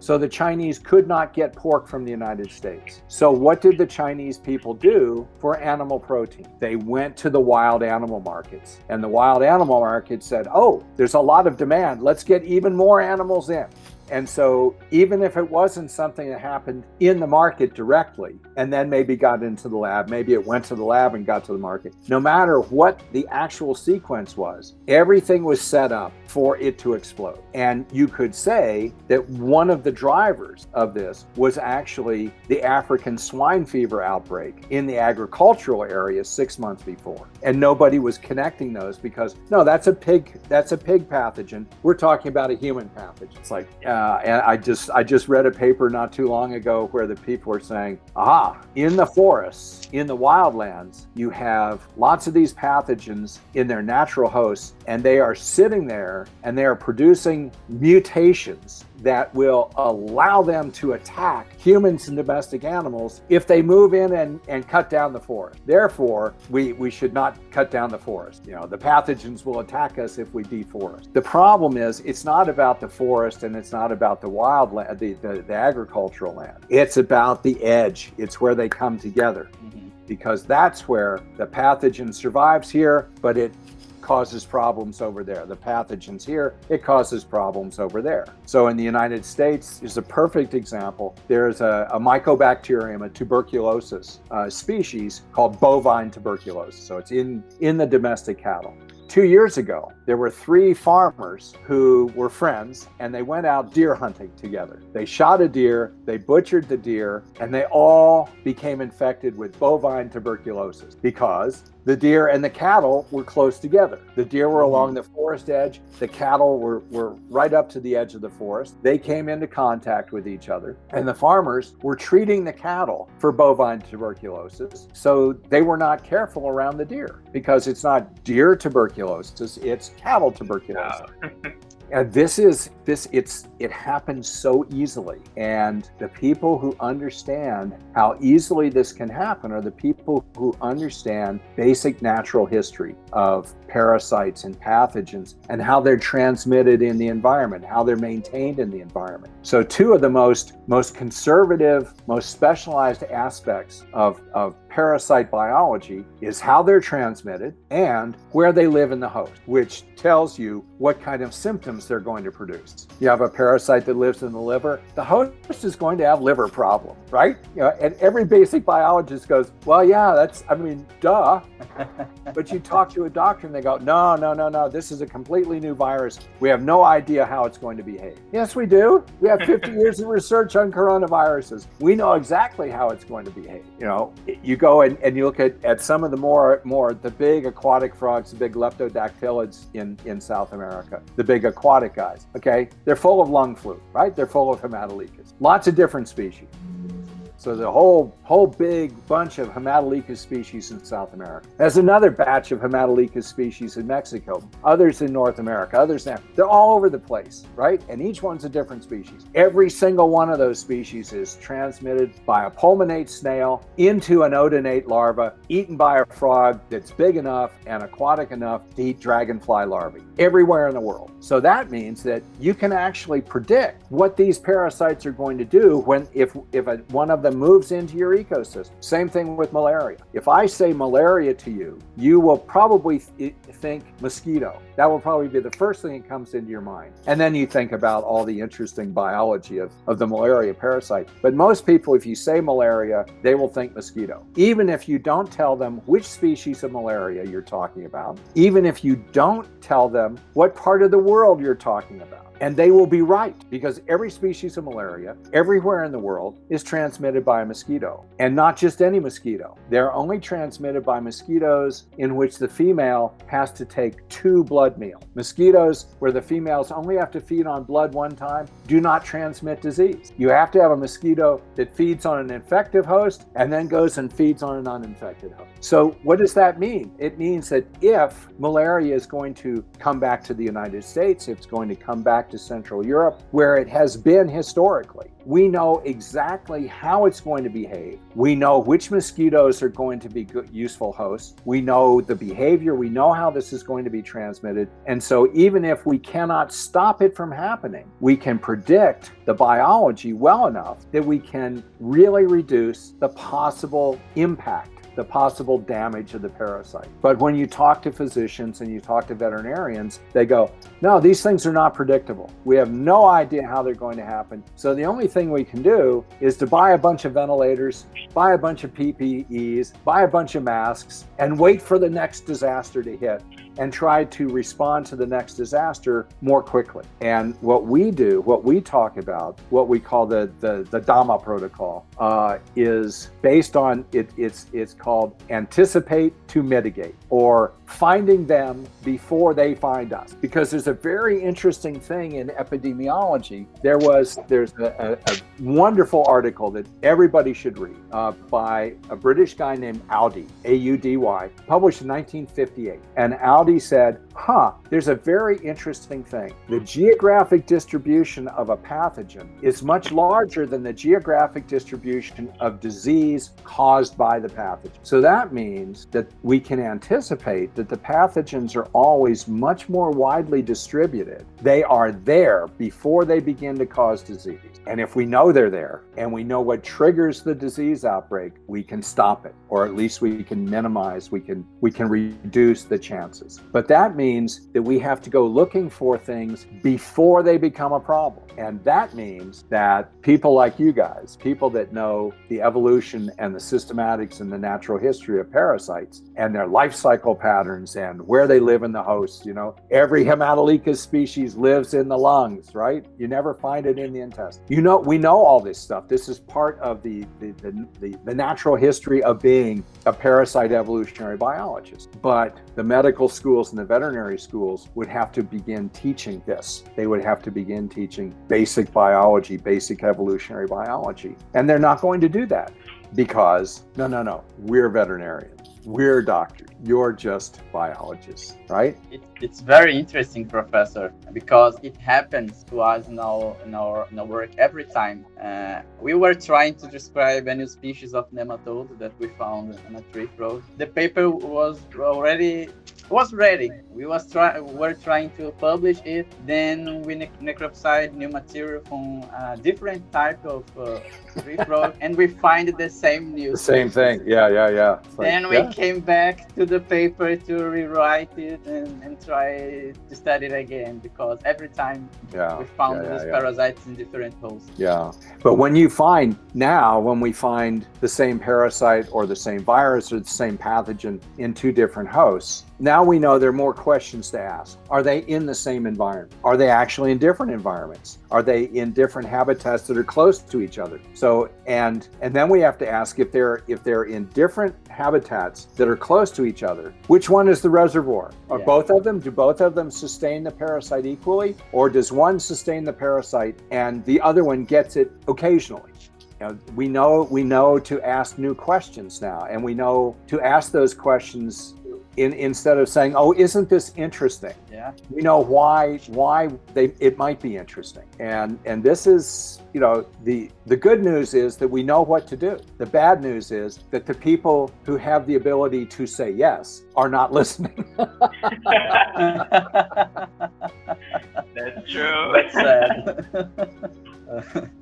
So the Chinese could not get pork from the United States. So what did the Chinese people do for animal protein? They went to the wild animal markets. And the wild animal market said, oh, there's a lot of demand. Let's get even more animals in. And so, even if it wasn't something that happened in the market directly and then maybe got into the lab, maybe it went to the lab and got to the market, no matter what the actual sequence was, everything was set up for it to explode. And you could say that one of the drivers of this was actually the African swine fever outbreak in the agricultural area six months before. And nobody was connecting those because, no, that's a pig, that's a pig pathogen. We're talking about a human pathogen. It's like, uh, uh, and I just I just read a paper not too long ago where the people were saying, aha, in the forests, in the wildlands, you have lots of these pathogens in their natural hosts, and they are sitting there and they are producing mutations that will allow them to attack humans and domestic animals if they move in and, and cut down the forest. Therefore, we, we should not cut down the forest. You know, the pathogens will attack us if we deforest. The problem is it's not about the forest and it's not about the wild land, the, the, the agricultural land. It's about the edge. It's where they come together. Mm-hmm. Because that's where the pathogen survives here, but it causes problems over there. The pathogens here, it causes problems over there. So in the United States is a perfect example. There's a, a mycobacterium, a tuberculosis uh, species called bovine tuberculosis. So it's in, in the domestic cattle. Two years ago, there were three farmers who were friends and they went out deer hunting together. They shot a deer, they butchered the deer, and they all became infected with bovine tuberculosis because the deer and the cattle were close together. The deer were mm-hmm. along the forest edge, the cattle were, were right up to the edge of the forest. They came into contact with each other, and the farmers were treating the cattle for bovine tuberculosis. So they were not careful around the deer because it's not deer tuberculosis, it's cattle tuberculosis. and this is this it's it happens so easily and the people who understand how easily this can happen are the people who understand basic natural history of parasites and pathogens and how they're transmitted in the environment how they're maintained in the environment so two of the most most conservative most specialized aspects of of parasite biology is how they're transmitted and where they live in the host, which tells you what kind of symptoms they're going to produce. You have a parasite that lives in the liver, the host is going to have liver problems, right? You know, and every basic biologist goes, well, yeah, that's, I mean, duh. but you talk to a doctor and they go, no, no, no, no, this is a completely new virus. We have no idea how it's going to behave. Yes, we do. We have 50 years of research on coronaviruses. We know exactly how it's going to behave. You know, you go go and, and you look at, at some of the more more the big aquatic frogs, the big leptodactylids in, in South America, the big aquatic guys. Okay, they're full of lung flu, right? They're full of Haematoloechus. Lots of different species. So the whole whole big bunch of Haematoloechus species in South America. There's another batch of Haematoloechus species in Mexico, others in North America, others there. They're all over the place, right? And each one's a different species. Every single one of those species is transmitted by a pulmonate snail into an odonate larva, eaten by a frog that's big enough and aquatic enough to eat dragonfly larvae everywhere in the world. So that means that you can actually predict what these parasites are going to do when if if a, one of them moves into your ecosystem. Same thing with malaria. If I say malaria to you, you will probably think mosquito. That will probably be the first thing that comes into your mind. And then you think about all the interesting biology of, of the malaria parasite. But most people, if you say malaria, they will think mosquito. Even if you don't tell them which species of malaria you're talking about, even if you don't tell them what part of the world you're talking about. And they will be right because every species of malaria, everywhere in the world, is transmitted by a mosquito. And not just any mosquito. They're only transmitted by mosquitoes in which the female has to take two blood meals. Mosquitoes where the females only have to feed on blood one time do not transmit disease. You have to have a mosquito that feeds on an infective host and then goes and feeds on an uninfected host. So, what does that mean? It means that if malaria is going to come back to the United States, it's going to come back to Central Europe, where it has been historically. We know exactly how it's going to behave. We know which mosquitoes are going to be good, useful hosts. We know the behavior. We know how this is going to be transmitted. And so, even if we cannot stop it from happening, we can predict the biology well enough that we can really reduce the possible impact the possible damage of the parasite. But when you talk to physicians and you talk to veterinarians, they go, no, these things are not predictable. We have no idea how they're going to happen. So the only thing we can do is to buy a bunch of ventilators, buy a bunch of PPEs, buy a bunch of masks, and wait for the next disaster to hit and try to respond to the next disaster more quickly. And what we do, what we talk about, what we call the the, the DAMA protocol, uh, is based on it. It's it's called anticipate to mitigate, or finding them before they find us. Because there's a very interesting thing in epidemiology. There was there's a, a, a wonderful article that everybody should read uh, by a British guy named Audy, A U D Y, published in 1958, and Audy said, huh, there's a very interesting thing. The geographic distribution of a pathogen is much larger than the geographic distribution of disease caused by the pathogen. So that means that we can anticipate that the pathogens are always much more widely distributed. They are there before they begin to cause disease. And if we know they're there and we know what triggers the disease outbreak, we can stop it or at least we can minimize, we can we can reduce the chances. But that means that we have to go looking for things before they become a problem. And that means that people like you guys, people that know the evolution and the systematics and the natural history of parasites and their life cycle patterns and where they live in the host, you know, every Haematoloechus species lives in the lungs, right? You never find it in the intestine. You know, we know all this stuff. This is part of the the, the, the, the natural history of being a parasite evolutionary biologist. But the medical schools and the veterinary schools would have to begin teaching this. They would have to begin teaching basic biology, basic evolutionary biology. And they're not going to do that because, no, no, no, we're veterinarians. We're doctors. You're just biologists, right? It's very interesting, Professor, because it happens to us in our in our, in our work every time. Uh, we were trying to describe a new species of nematode that we found in a tree frog. The paper was already was ready. We was try were trying to publish it. Then we ne- necropsied new material from a different type of uh, tree frog, and we find the same news. The same thing. Yeah, yeah, yeah. Like, then we yeah. came back to the paper to rewrite it and, and try to study it again because every time Yeah, we found yeah, yeah, these parasites in different hosts. Yeah. But when you find now, when we find the same parasite or the same virus or the same pathogen in two different hosts, now we know there are more questions to ask. Are they in the same environment? Are they actually in different environments? Are they in different habitats that are close to each other? So and and then we have to ask if they're if they're in different habitats that are close to each other, which one is the reservoir? Are Yeah. both of them do both of them sustain the parasite equally or does one sustain the parasite and the other one gets it occasionally? you know, we know we know to ask new questions now, and we know to ask those questions in, instead of saying, "Oh, isn't this interesting?" Yeah. We know why why they it might be interesting, and and this is you know the the good news is that we know what to do. The bad news is that the people who have the ability to say yes are not listening. That's true. That's sad.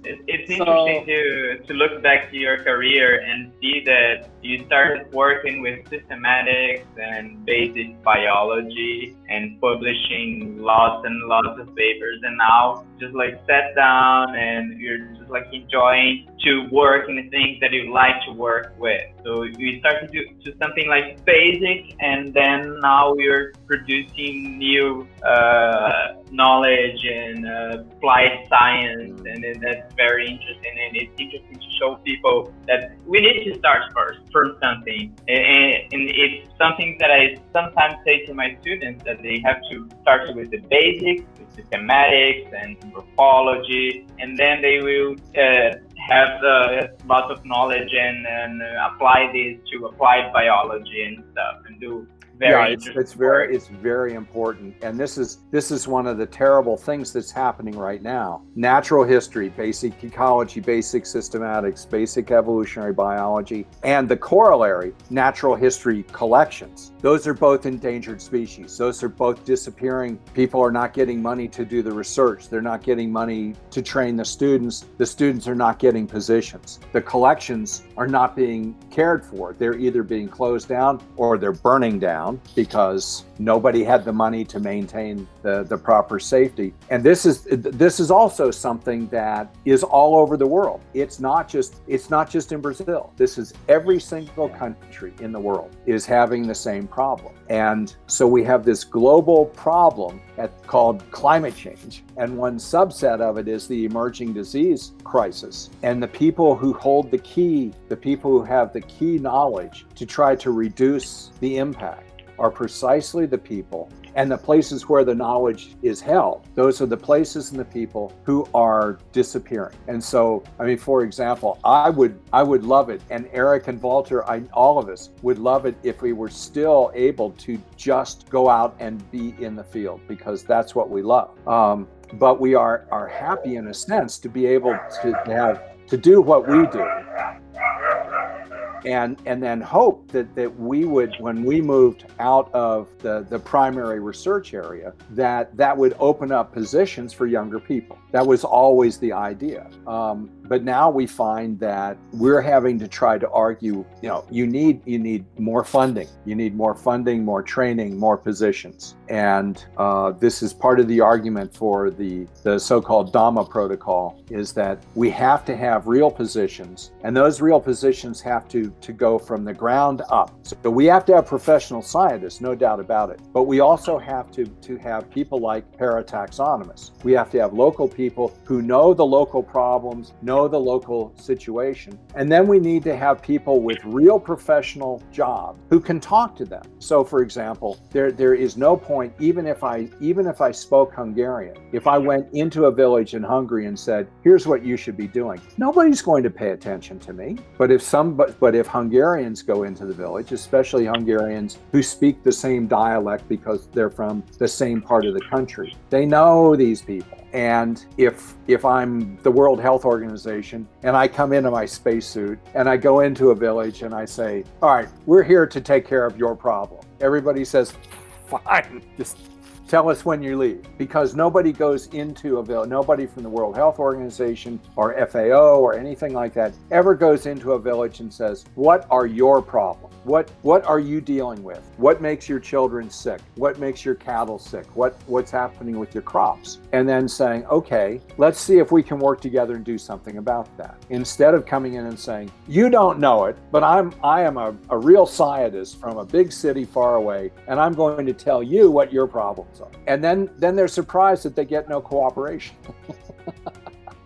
It, it's So- interesting to, to look back to your career and see that you started working with systematics and basic biology and publishing lots and lots of papers and now just like sat down and you're just like enjoying to work in the things that you like to work with. So you started to do something like basic and then now you're producing new uh, knowledge and uh, applied science and that's very interesting and it's interesting to show people that we need to start first something. And, and it's something that I sometimes say to my students that they have to start with the basics the systematics and morphology and then they will uh, have uh, lots of knowledge and, and apply this to applied biology and stuff and do very yeah, it's, it's very it's very important, and this is this is one of the terrible things that's happening right now. Natural history, basic ecology, basic systematics, basic evolutionary biology, and the corollary, natural history collections. Those are both endangered species. Those are both disappearing. People are not getting money to do the research. They're not getting money to train the students. The students are not getting positions. The collections are not being cared for. They're either being closed down or they're burning down because nobody had the money to maintain the, the proper safety. And this is this is also something that is all over the world. It's not just it's not just in Brazil. This is every single country in the world is having the same problem. And so we have this global problem at, called climate change. And one subset of it is the emerging disease crisis. And the people who hold the key, the people who have the key knowledge to try to reduce the impact are precisely the people and the places where the knowledge is held. Those are the places and the people who are disappearing. And so, I mean, for example, I would I would love it, and Eric and Walter, I, all of us would love it if we were still able to just go out and be in the field because that's what we love. Um, but we are are happy in a sense to be able to have to do what we do and and then hope that that we would when we moved out of the the primary research area that that would open up positions for younger people. That was always the idea. Um, but now we find that we're having to try to argue you know you need you need more funding. You need more funding more training more positions. And uh, this is part of the argument for the the so-called dama protocol is that we have to have real positions and those real positions have to to go from the ground up. So we have to have professional scientists no doubt about it. But we also have to to have people like parataxonomists we have to have local people who know the local problems know the local situation. And then we need to have people with real professional jobs who can talk to them. So for example there there is no point even if i even if i spoke hungarian if i went into a village in hungary and said here's what you should be doing. Nobody's going to pay attention to me. But if some but, but if hungarians go into the village especially hungarians who speak the same dialect because they're from the same part of the country they know these people and if if I'm the World Health Organization and I come into my spacesuit and I go into a village and I say, "All right, we're here to take care of your problem," everybody says, "Fine, just." Tell us when you leave because nobody goes into a village, nobody from the World Health Organization or FAO or anything like that ever goes into a village and says, What are your problems? What what are you dealing with? What makes your children sick? What makes your cattle sick? What what's happening with your crops? And then saying, okay, let's see if we can work together and do something about that. Instead of coming in and saying, you don't know it, but I'm I am a, a real scientist from a big city far away, and I'm going to tell you what your problems are. And then then they're surprised that they get no cooperation.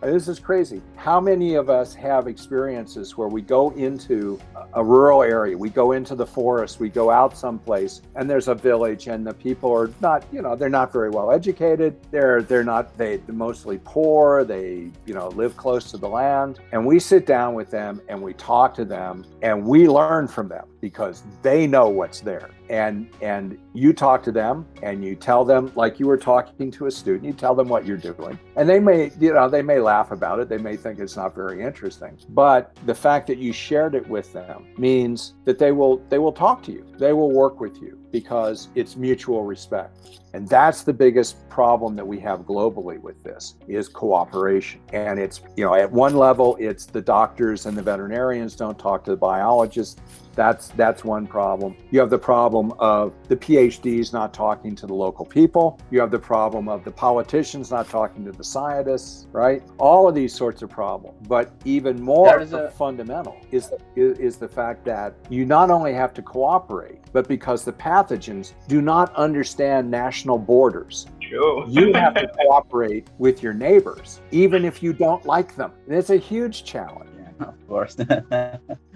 This is crazy. How many of us have experiences where we go into a rural area. We go into the forest, we go out someplace, and there's a village, and the people are not, you know, they're not very well educated. They're they're not they they're mostly poor. They you know live close to the land, and we sit down with them and we talk to them and we learn from them because they know what's there and and you talk to them and you tell them like you were talking to a student you tell them what you're doing and they may you know they may laugh about it they may think it's not very interesting but the fact that you shared it with them means that they will they will talk to you they will work with you because it's mutual respect and that's the biggest problem that we have globally with this is cooperation and it's you know at one level it's the doctors and the veterinarians don't talk to the biologists that's that's one problem. You have the problem of the PhDs not talking to the local people. You have the problem of the politicians not talking to the scientists, right? All of these sorts of problems. But even more a... fundamental is, is is the fact that you not only have to cooperate, but because the pathogens do not understand national borders. True. you have to cooperate with your neighbors, even if you don't like them. And it's a huge challenge. Yeah, of course.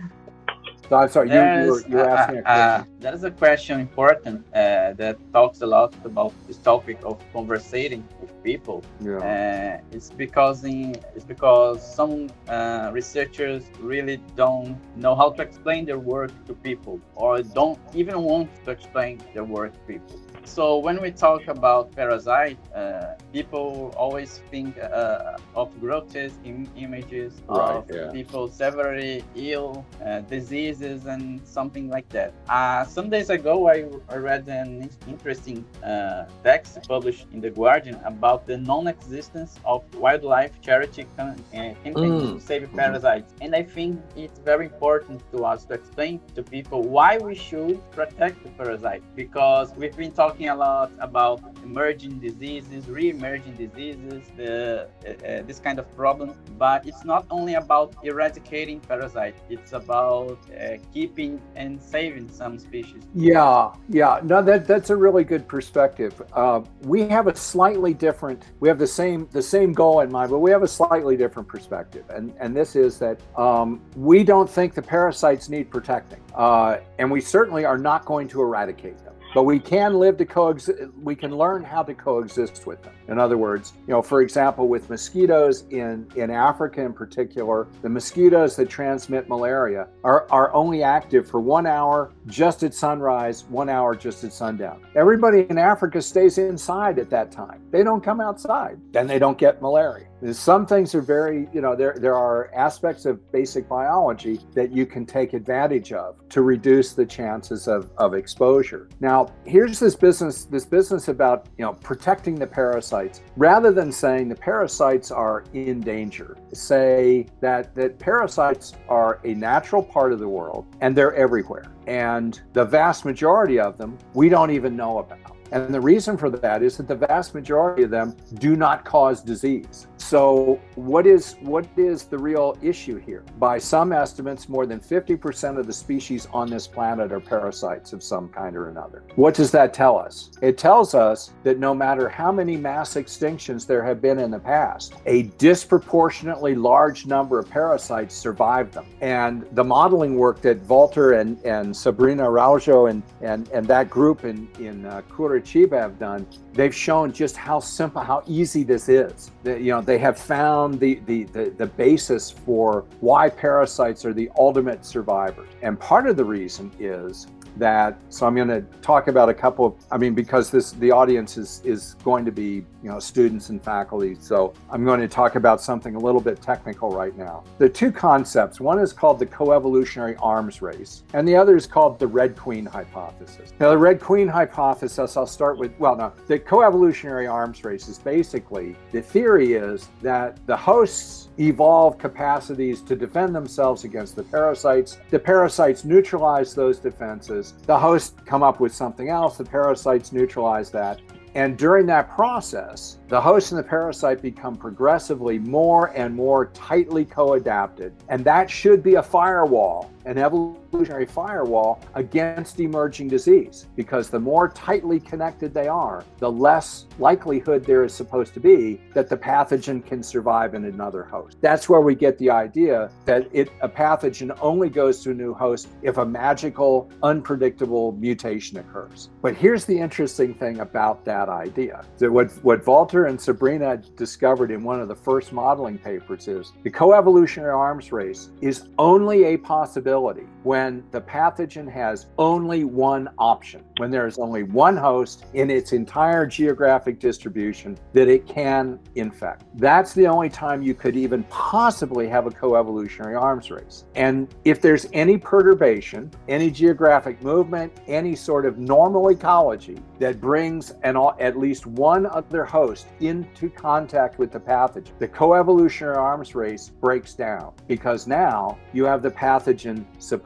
So I'm sorry, you, you're, you're asking a question. Uh, that is a question important uh, that talks a lot about this topic of conversating with people. Yeah. Uh, it's because in, it's because some uh, researchers really don't know how to explain their work to people, or don't even want to explain their work to people. So when we talk about parasite, uh, people always think uh, of grotesque Im- images right, of yeah. people severely ill, uh, diseases, and something like that. Uh, some days ago, I, I read an interesting uh, text published in The Guardian about the non-existence of wildlife charity uh, campaigns mm. to save parasites. And I think it's very important to us to explain to people why we should protect the parasite because we've been talking talking a lot about emerging diseases, re-emerging diseases, the, uh, uh, this kind of problem. But it's not only about eradicating parasites; it's about uh, keeping and saving some species. Yeah, yeah. No, that that's a really good perspective. Uh, we have a slightly different. We have the same the same goal in mind, but we have a slightly different perspective, and and this is that um, we don't think the parasites need protecting, uh, and we certainly are not going to eradicate but we can live to coexist we can learn how to coexist with them. In other words you know for example with mosquitoes in in africa in particular the mosquitoes that transmit malaria are, are only active for one hour just at sunrise one hour just at sundown. Everybody in africa stays inside at that time. They don't come outside. Then they don't get malaria some things are very, you know, there there are aspects of basic biology that you can take advantage of to reduce the chances of, of exposure. Now, here's this business, this business about, you know, protecting the parasites. Rather than saying the parasites are in danger, say that that parasites are a natural part of the world and they're everywhere. And the vast majority of them we don't even know about. And the reason for that is that the vast majority of them do not cause disease. So what is what is the real issue here? By some estimates, more than 50% of the species on this planet are parasites of some kind or another. What does that tell us? It tells us that no matter how many mass extinctions there have been in the past, a disproportionately large number of parasites survive them. And the modeling work that Walter and, and Sabrina Araujo and, and, and that group in, in uh, Curitiba have done, they've shown just how simple, how easy this is. You know, they have found the, the, the, the basis for why parasites are the ultimate survivors. And part of the reason is that so i'm going to talk about a couple of i mean because this the audience is is going to be you know students and faculty so i'm going to talk about something a little bit technical right now. The two concepts one is called the coevolutionary arms race and the other is called the red queen hypothesis. Now the red queen hypothesis i'll start with well no the coevolutionary arms race is basically the theory is that the hosts evolve capacities to defend themselves against the parasites. The parasites neutralize those defenses the host come up with something else, the parasites neutralize that. And during that process, the host and the parasite become progressively more and more tightly co-adapted. And that should be a firewall an evolutionary firewall against emerging disease because the more tightly connected they are, the less likelihood there is supposed to be that the pathogen can survive in another host. That's where we get the idea that it, a pathogen only goes to a new host if a magical, unpredictable mutation occurs. But here's the interesting thing about that idea. That what, what Walter and Sabrina discovered in one of the first modeling papers is the coevolutionary arms race is only a possibility when the pathogen has only one option, when there is only one host in its entire geographic distribution that it can infect. That's the only time you could even possibly have a coevolutionary arms race. And if there's any perturbation, any geographic movement, any sort of normal ecology that brings an, at least one other host into contact with the pathogen, the coevolutionary arms race breaks down because now you have the pathogen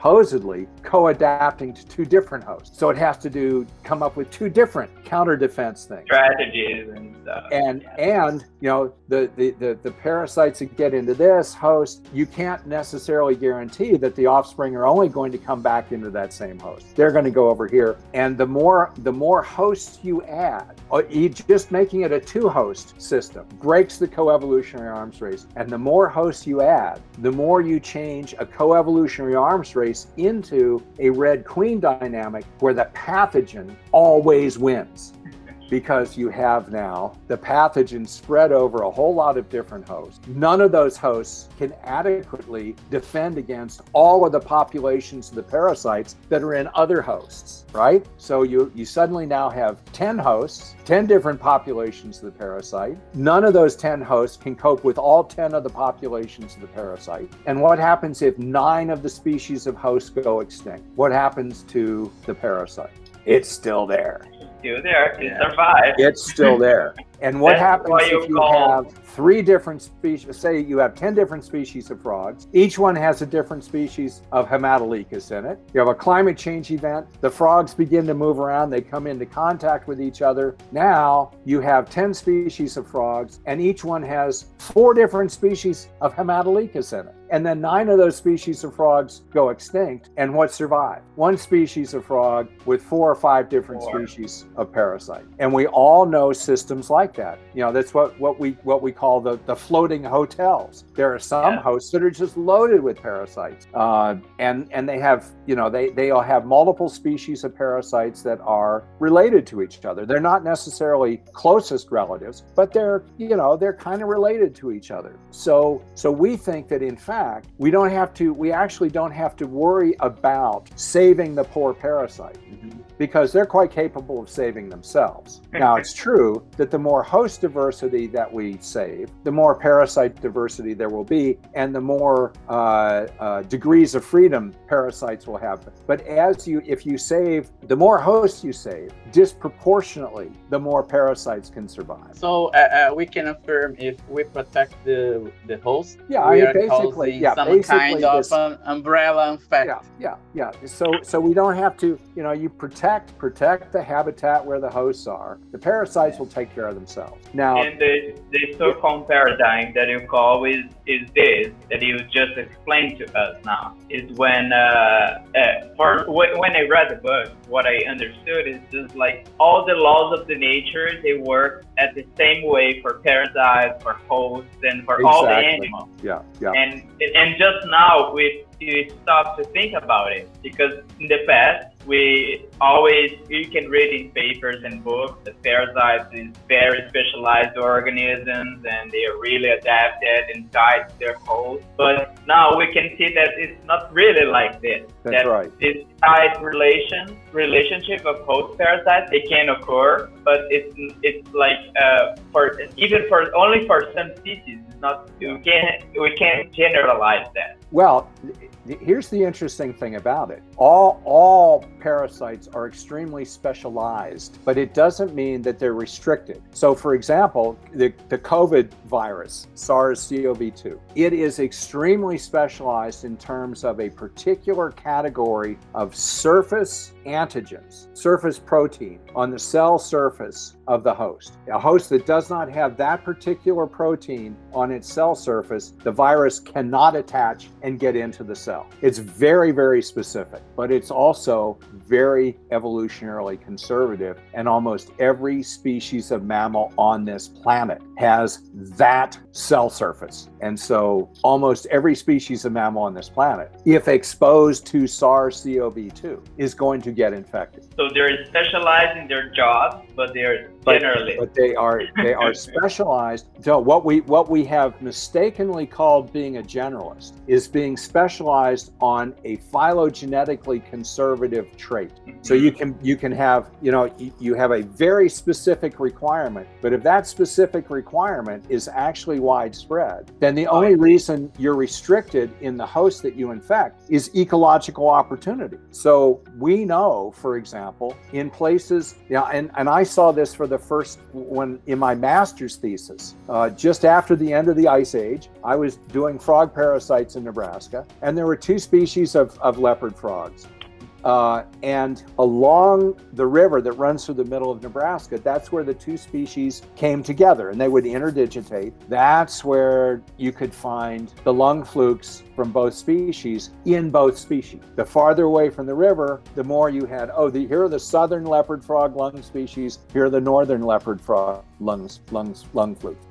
supposedly co-adapting to two different hosts. So it has to do come up with two different counter defense things. Strategies and stuff. And and you know the, the the the parasites that get into this host, you can't necessarily guarantee that the offspring are only going to come back into that same host. They're going to go over here. And the more the more hosts you add, uh, just making it a two host system breaks the co-evolutionary arms race. And the more hosts you add, the more you change a co-evolutionary arms race into a red queen dynamic where the pathogen always wins because you have now the pathogen spread over a whole lot of different hosts. None of those hosts can adequately defend against all of the populations of the parasites that are in other hosts, right? So you, you suddenly now have 10 hosts, 10 different populations of the parasite. None of those 10 hosts can cope with all 10 of the populations of the parasite. And what happens if nine of the species of hosts go extinct? What happens to the parasite? It's still there still there. It yeah. survived. It's still there. And what happens if you call... have three different species? Say you have 10 different species of frogs. Each one has a different species of Haematoloechus in it. You have a climate change event. The frogs begin to move around. They come into contact with each other. Now you have 10 species of frogs, and each one has four different species of Haematoloechus in it. And then nine of those species of frogs go extinct. And what survive? One species of frog with four or five different four. species of parasite. And we all know systems like that. You know, that's what, what we what we call the, the floating hotels. There are some yeah. hosts that are just loaded with parasites. Uh, and and they have, you know, they, they all have multiple species of parasites that are related to each other. They're not necessarily closest relatives, but they're, you know, they're kind of related to each other. So so we think that in fact fact, we don't have to, we actually don't have to worry about saving the poor parasite mm-hmm. Because they're quite capable of saving themselves. now, it's true that the more host diversity that we save, the more parasite diversity there will be, and the more uh, uh, degrees of freedom parasites will have. But as you, if you save, the more hosts you save, disproportionately, the more parasites can survive. So uh, uh we can affirm if we protect the the host, yeah, I mean, basically basically, yeah, some kind of an umbrella effect. Yeah, yeah, yeah. So, so we don't have to, you know, you protect protect the habitat where the hosts are. The parasites will take care of themselves. Now, and the, the so-called paradigm that you call is is this that you just explained to us now is when uh, uh, for when I read the book, what I understood is just like all the laws of the nature they work at the same way for parasites, for hosts, and for exactly. all the animals. Yeah, yeah. And and just now we you stop to think about it because in the past we always you can read in papers and books that parasites is very specialized organisms and they are really adapted inside their host. But now we can see that it's not really like this. That's that right. This tight relation relationship of host parasites it can occur, but it's it's like uh, for even for only for some species. It's not we can't we can't generalize that. Well, here's the interesting thing about it. All all parasites are extremely specialized, but it doesn't mean that they're restricted. So, for example, the, the COVID virus, SARS CoV 2, it is extremely specialized in terms of a particular category of surface antigens, surface protein on the cell surface of the host. A host that does not have that particular protein on its cell surface, the virus cannot attach and get into the cell. It's very, very specific, but it's also very evolutionarily conservative. And almost every species of mammal on this planet has that cell surface. And so almost every species of mammal on this planet, if exposed to SARS CoV 2, is going to get infected. So they're specialized in their job, but they're generally. But, but they are they are specialized. So what we what we have mistakenly called being a generalist is being specialized on a phylogenetically conservative trait. So you mm-hmm. can you can have you know you, you have a very specific requirement, but if that specific requirement is actually widespread, then the only reason you're restricted in the host that you infect is ecological opportunity. So we know, for example, in places, yeah, and, and I saw this for the first when in my master's thesis, uh, just after the end of the ice age, I was doing frog parasites in Nebraska, and there were two species of, of leopard frogs. Uh, and along the river that runs through the middle of Nebraska, that's where the two species came together and they would interdigitate. That's where you could find the lung flukes from both species in both species. The farther away from the river, the more you had, oh, the, here are the southern leopard frog lung species, here are the northern leopard frog lungs, lungs, lung flukes.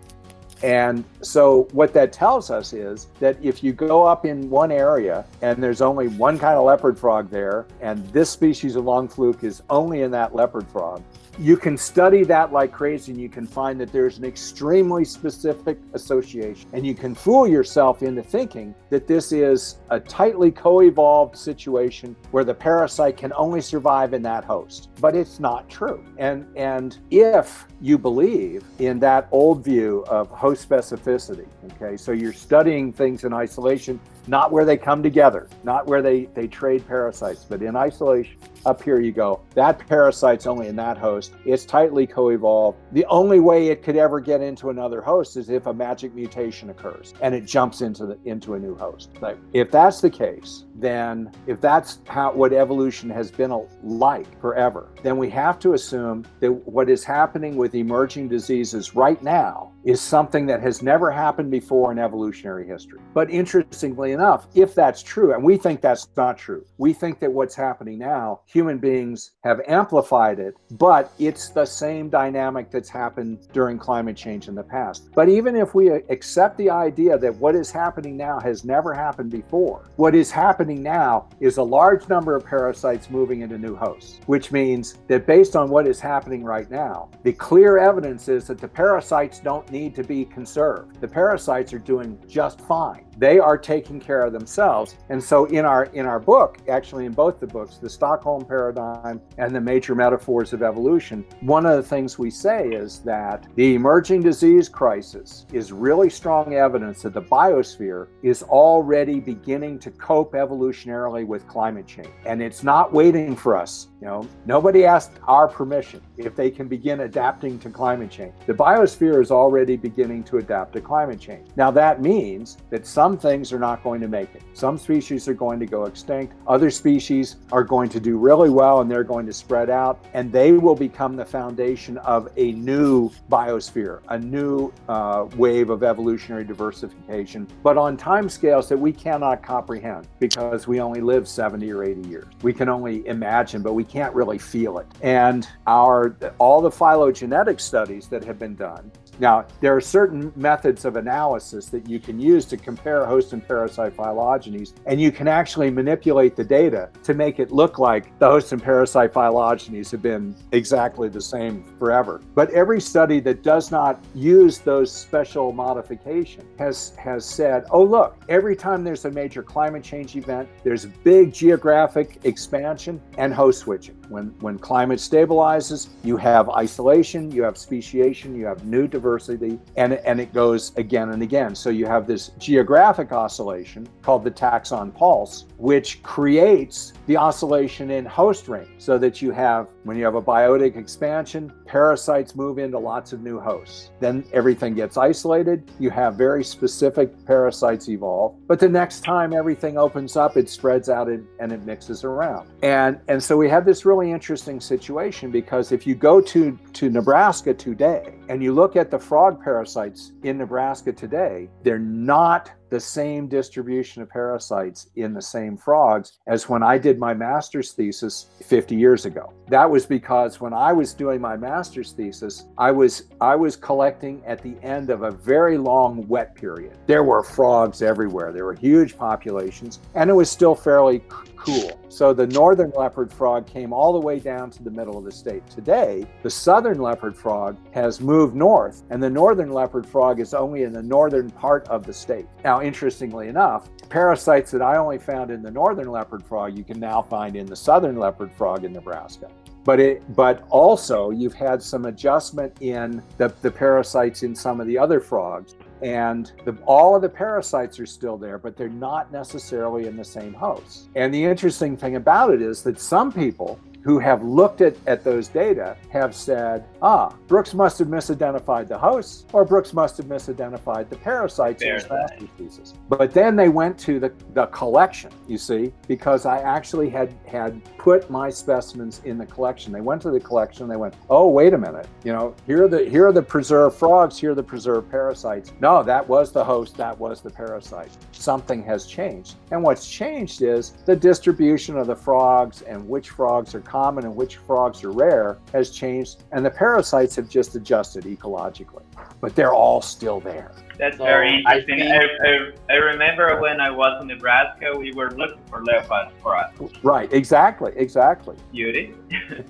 And so, what that tells us is that if you go up in one area and there's only one kind of leopard frog there, and this species of lung fluke is only in that leopard frog, you can study that like crazy and you can find that there's an extremely specific association. And you can fool yourself into thinking that this is a tightly co evolved situation where the parasite can only survive in that host. But it's not true. And, and if you believe in that old view of host specificity, okay, so you're studying things in isolation, not where they come together, not where they, they trade parasites, but in isolation. Up here you go. That parasite's only in that host. It's tightly co-evolved. The only way it could ever get into another host is if a magic mutation occurs and it jumps into the into a new host. Like if that's the case, then if that's how what evolution has been like forever, then we have to assume that what is happening with emerging diseases right now is something that has never happened before in evolutionary history. But interestingly enough, if that's true, and we think that's not true, we think that what's happening now, human beings have amplified it, but it's the same dynamic that's happened during climate change in the past. But even if we accept the idea that what is happening now has never happened before, what is happening now is a large number of parasites moving into new hosts, which means that based on what is happening right now, the clear evidence is that the parasites don't need need to be conserved. The parasites are doing just fine. They are taking care of themselves. And so in our in our book, actually in both the books, the Stockholm paradigm and the major metaphors of evolution, one of the things we say is that the emerging disease crisis is really strong evidence that the biosphere is already beginning to cope evolutionarily with climate change. And it's not waiting for us. You know, nobody asked our permission if they can begin adapting to climate change. The biosphere is already beginning to adapt to climate change. Now that means that some things are not going to make it. Some species are going to go extinct. Other species are going to do really well and they're going to spread out and they will become the foundation of a new biosphere, a new uh, wave of evolutionary diversification, but on time scales that we cannot comprehend because we only live 70 or 80 years. We can only imagine, but we can't really feel it. And our all the phylogenetic studies that have been done now, there are certain methods of analysis that you can use to compare host and parasite phylogenies, and you can actually manipulate the data to make it look like the host and parasite phylogenies have been exactly the same forever. But every study that does not use those special modifications has, has said, oh, look, every time there's a major climate change event, there's big geographic expansion and host switching. When, when climate stabilizes, you have isolation, you have speciation, you have new diversity biodiversity, and, and it goes again and again. So you have this geographic oscillation called the taxon pulse, which creates the oscillation in host range so that you have, when you have a biotic expansion, parasites move into lots of new hosts. Then everything gets isolated. You have very specific parasites evolve. But the next time everything opens up, it spreads out and, and it mixes around. And, and so we have this really interesting situation because if you go to, to Nebraska today and you look at the frog parasites in Nebraska today, they're not the same distribution of parasites in the same frogs as when I did my master's thesis 50 years ago. That was because when I was doing my master's thesis, I was I was collecting at the end of a very long wet period. There were frogs everywhere. There were huge populations and it was still fairly cool. So the northern leopard frog came all the way down to the middle of the state. Today, the southern leopard frog has moved north, and the northern leopard frog is only in the northern part of the state. Now, interestingly enough, parasites that I only found in the northern leopard frog, you can now find in the southern leopard frog in Nebraska but it but also you've had some adjustment in the, the parasites in some of the other frogs and the, all of the parasites are still there, but they're not necessarily in the same host. And the interesting thing about it is that some people who have looked at, at those data have said, ah, Brooks must have misidentified the hosts, or Brooks must have misidentified the parasites in his master thesis. But then they went to the, the collection, you see, because I actually had had put my specimens in the collection. They went to the collection, they went, oh, wait a minute, you know, here are the here are the preserved frogs, here are the preserved parasites. No, that was the host, that was the parasite. Something has changed. And what's changed is the distribution of the frogs and which frogs are common and which frogs are rare has changed, and the parasites have just adjusted ecologically, but they're all still there. That's so very interesting. I, think... I, I, I, remember when I was in Nebraska, we were looking for leopards for us. Right, exactly, exactly. Beauty.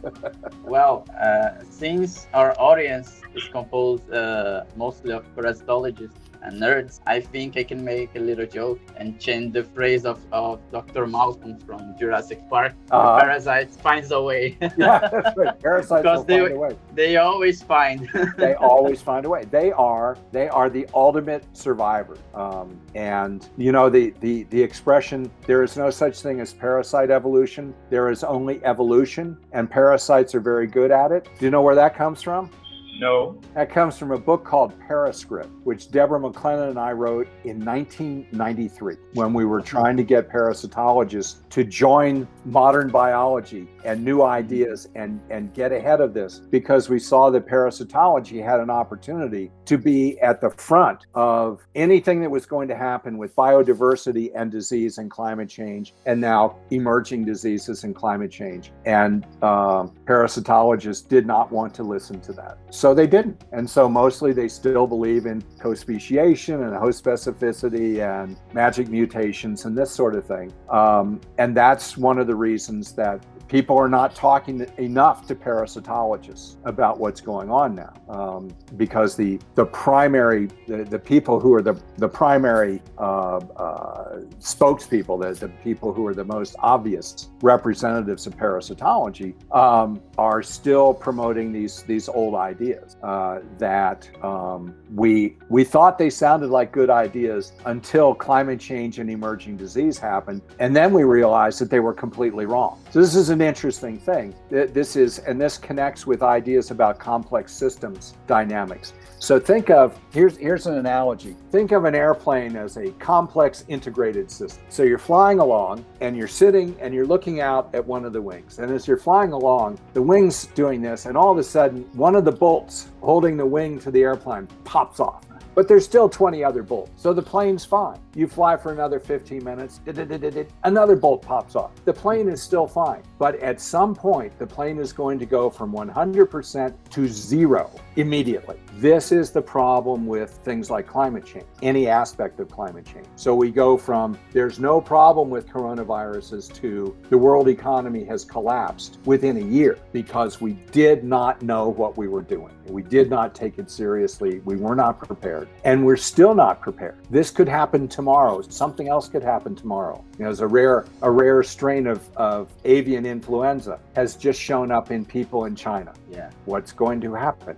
well, uh, since our audience is composed uh, mostly of parasitologists, and nerds, I think I can make a little joke and change the phrase of, of Dr. Malcolm from Jurassic Park. Uh, parasite finds a way. yeah, that's right. Parasites because they, find a way. They always find. they always find a way. They are they are the ultimate survivor. Um, and you know the, the the expression there is no such thing as parasite evolution. There is only evolution, and parasites are very good at it. Do you know where that comes from? No. That comes from a book called Parascript, which Deborah McLennan and I wrote in 1993 when we were trying to get parasitologists to join modern biology and new ideas and, and get ahead of this because we saw that parasitology had an opportunity to be at the front of anything that was going to happen with biodiversity and disease and climate change, and now emerging diseases and climate change. And uh, parasitologists did not want to listen to that. So so they didn't. And so mostly they still believe in co-speciation and host specificity and magic mutations and this sort of thing. Um, and that's one of the reasons that people are not talking enough to parasitologists about what's going on now um, because the the primary the, the people who are the the primary uh, uh, spokespeople the, the people who are the most obvious representatives of parasitology um, are still promoting these these old ideas uh, that um, we we thought they sounded like good ideas until climate change and emerging disease happened and then we realized that they were completely wrong. So this is an interesting thing. This is, and this connects with ideas about complex systems dynamics. So think of here's here's an analogy. Think of an airplane as a complex integrated system. So you're flying along and you're sitting and you're looking out at one of the wings. And as you're flying along, the wing's doing this, and all of a sudden one of the bolts holding the wing to the airplane pops off but there's still 20 other bolts. So the plane's fine. You fly for another 15 minutes, another bolt pops off. The plane is still fine. But at some point, the plane is going to go from 100% to zero immediately. This is the problem with things like climate change, any aspect of climate change. So we go from there's no problem with coronaviruses to the world economy has collapsed within a year because we did not know what we were doing. We did not take it seriously. We were not prepared. And we're still not prepared. This could happen tomorrow. Something else could happen tomorrow. You know, there's a rare a rare strain of, of avian influenza has just shown up in people in China. Yeah. What's going to happen?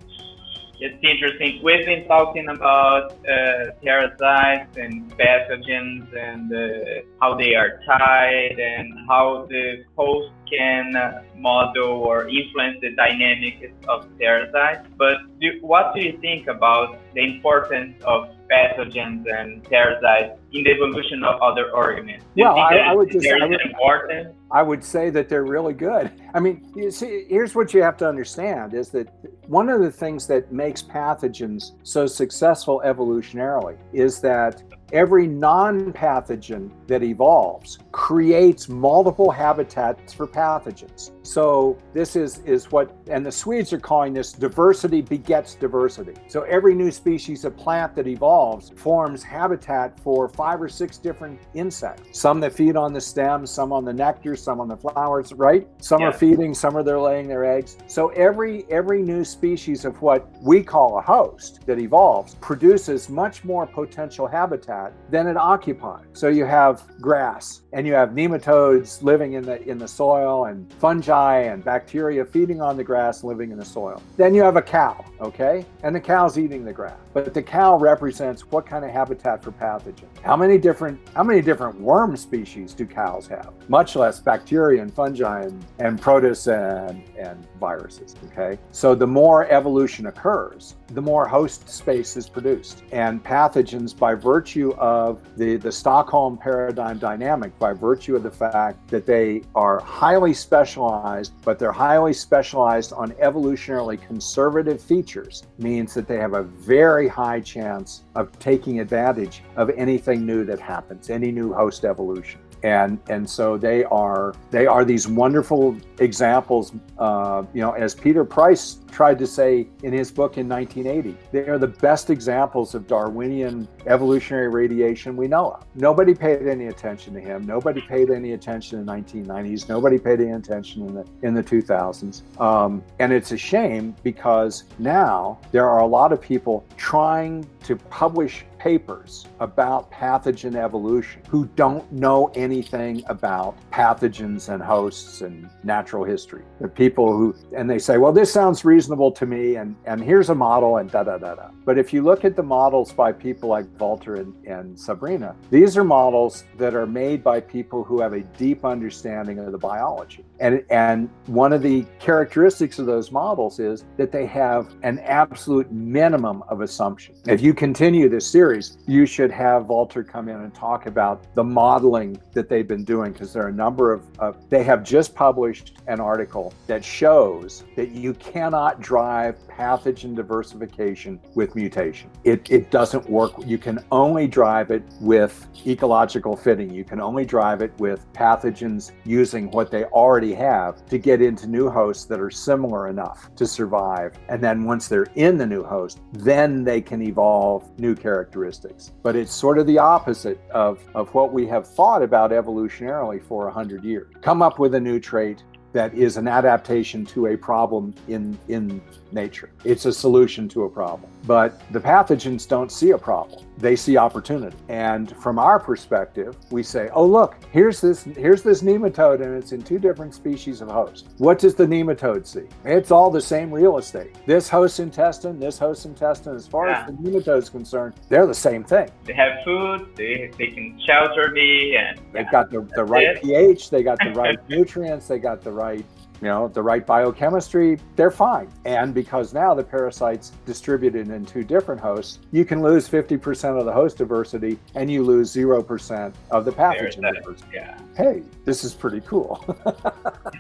it's interesting. We've been talking about uh, parasites and pathogens and uh, how they are tied and how the host can model or influence the dynamics of parasites. But do, what do you think about the importance of pathogens and parasites in the evolution of other organisms? well, I, I, would just I would, important? I would say that they're really good. I mean, you see, here's what you have to understand is that one of the things that makes pathogens so successful evolutionarily is that every non pathogen that evolves creates multiple habitats for pathogens. So this is is what and the Swedes are calling this diversity begets diversity. So every new species of plant that evolves forms habitat for five or six different insects. Some that feed on the stems, some on the nectar, some on the flowers, right? Some are feeding, some are they're laying their eggs. So every every new species of what we call a host that evolves produces much more potential habitat than it occupies. So you have grass and you have nematodes living in the in the soil and fungi and bacteria feeding on the grass living in the soil. Then you have a cow, okay? And the cow's eating the grass. But the cow represents what kind of habitat for pathogen? How many different how many different worm species do cows have? Much less bacteria and fungi and, and protists and, and viruses. Okay. So the more evolution occurs, the more host space is produced. And pathogens by virtue of the, the Stockholm paradigm dynamic, by virtue of the fact that they are highly specialized, but they're highly specialized on evolutionarily conservative features, means that they have a very high chance of taking advantage of anything new that happens, any new host evolution and and so they are they are these wonderful examples uh, you know as peter price tried to say in his book in 1980 they are the best examples of darwinian evolutionary radiation we know of. Nobody paid any attention to him. Nobody paid any attention in the 1990s nobody paid any attention in the in the 2000s um, and it's a shame because now there are a lot of people trying to publish papers about pathogen evolution who don't know anything about pathogens and hosts and natural history. The people who, and they say, well, this sounds reasonable to me, and, and here's a model, and da da da da. But if you look at the models by people like Walter and, and Sabrina, these are models that are made by people who have a deep understanding of the biology. And, and one of the characteristics of those models is that they have an absolute minimum of assumption. If you continue this series, series, you should have Walter come in and talk about the modeling that they've been doing because there are a number of, they have just published an article that shows that you cannot drive pathogen diversification with mutation. It, it doesn't work. You can only drive it with ecological fitting. You can only drive it with pathogens using what they already have to get into new hosts that are similar enough to survive. And then once they're in the new host, then they can evolve new characteristics characteristics. But it's sort of the opposite of, of what we have thought about evolutionarily for 100 years. Come up with a new trait, that is an adaptation to a problem in in nature. It's a solution to a problem. But the pathogens don't see a problem. They see opportunity. And from our perspective, we say, "Oh, look, here's this here's this nematode and it's in two different species of host. What does the nematode see? It's all the same real estate. This host intestine, this host intestine as far yeah. as the nematode is concerned, they're the same thing. They have food, they, they can shelter me and they've got the, the right it. pH, they got the right nutrients, they got the right you know, the right biochemistry, they're fine. And because now the parasite's distributed in two different hosts, you can lose 50% of the host diversity and you lose 0% of the pathogen diversity. Yeah. Hey, this is pretty cool.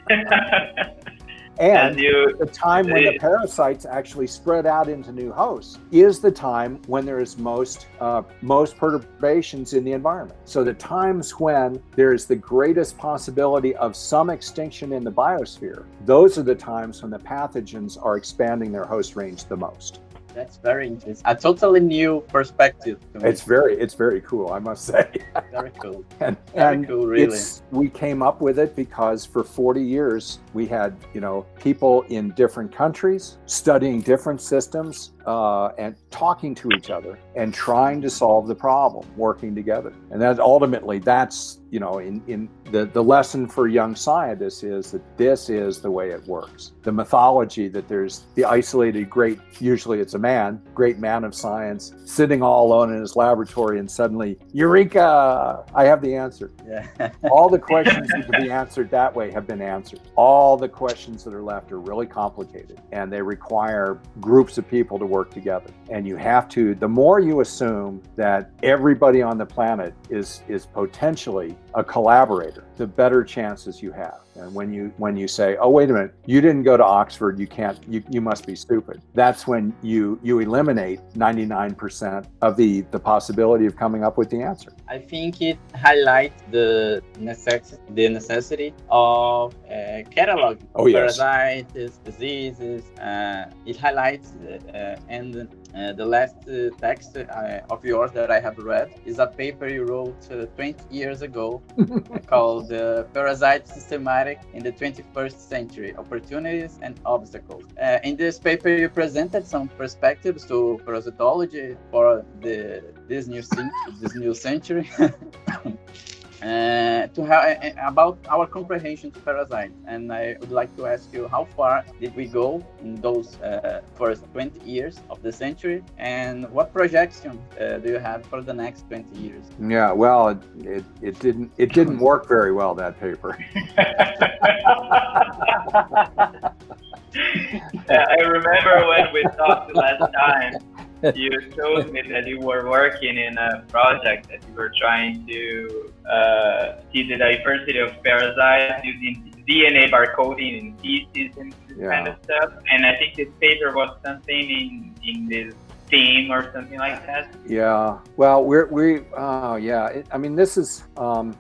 And, and you, the time when the parasites actually spread out into new hosts is the time when there is most uh, most perturbations in the environment. So the times when there is the greatest possibility of some extinction in the biosphere, those are the times when the pathogens are expanding their host range the most. That's very interesting. A totally new perspective. It's very, it's very cool, I must say. very cool. and very and cool, really. It's, we came up with it because for 40 years we had, you know, people in different countries studying different systems uh, and talking to each other and trying to solve the problem, working together. And that ultimately, that's you know, in, in the, the lesson for young scientists is that this is the way it works. The mythology that there's the isolated great, usually it's a man, great man of science, sitting all alone in his laboratory and suddenly, Eureka! I have the answer. Yeah. all the questions that can be answered that way have been answered. All the questions that are left are really complicated and they require groups of people to work together. And you have to, the more you assume that everybody on the planet is is potentially a collaborator, the better chances you have. And when you when you say, "Oh, wait a minute, you didn't go to Oxford, you can't, you, you must be stupid," that's when you you eliminate 99% of the the possibility of coming up with the answer. I think it highlights the necessity the necessity of uh, cataloging Oh, yes. parasites, diseases. Uh, it highlights uh, and uh, the last uh, text uh, of yours that I have read is a paper you wrote uh, 20 years ago called uh, Parasite Systematic in the 21st Century Opportunities and Obstacles. Uh, in this paper, you presented some perspectives to parasitology for the this new, this new century. Uh, to have about our comprehension to parasites, and I would like to ask you how far did we go in those uh, first 20 years of the century, and what projection uh, do you have for the next 20 years? Yeah, well, it, it, it didn't it didn't work very well that paper. Yeah, I remember when we talked last time, you told me that you were working in a project that you were trying to uh, see the diversity of parasites using DNA barcoding in feces and this Yeah. kind of stuff. And I think this paper was something in, in this theme or something like that. Yeah. Well, we're we. Oh, yeah. It, I mean, this is. Um,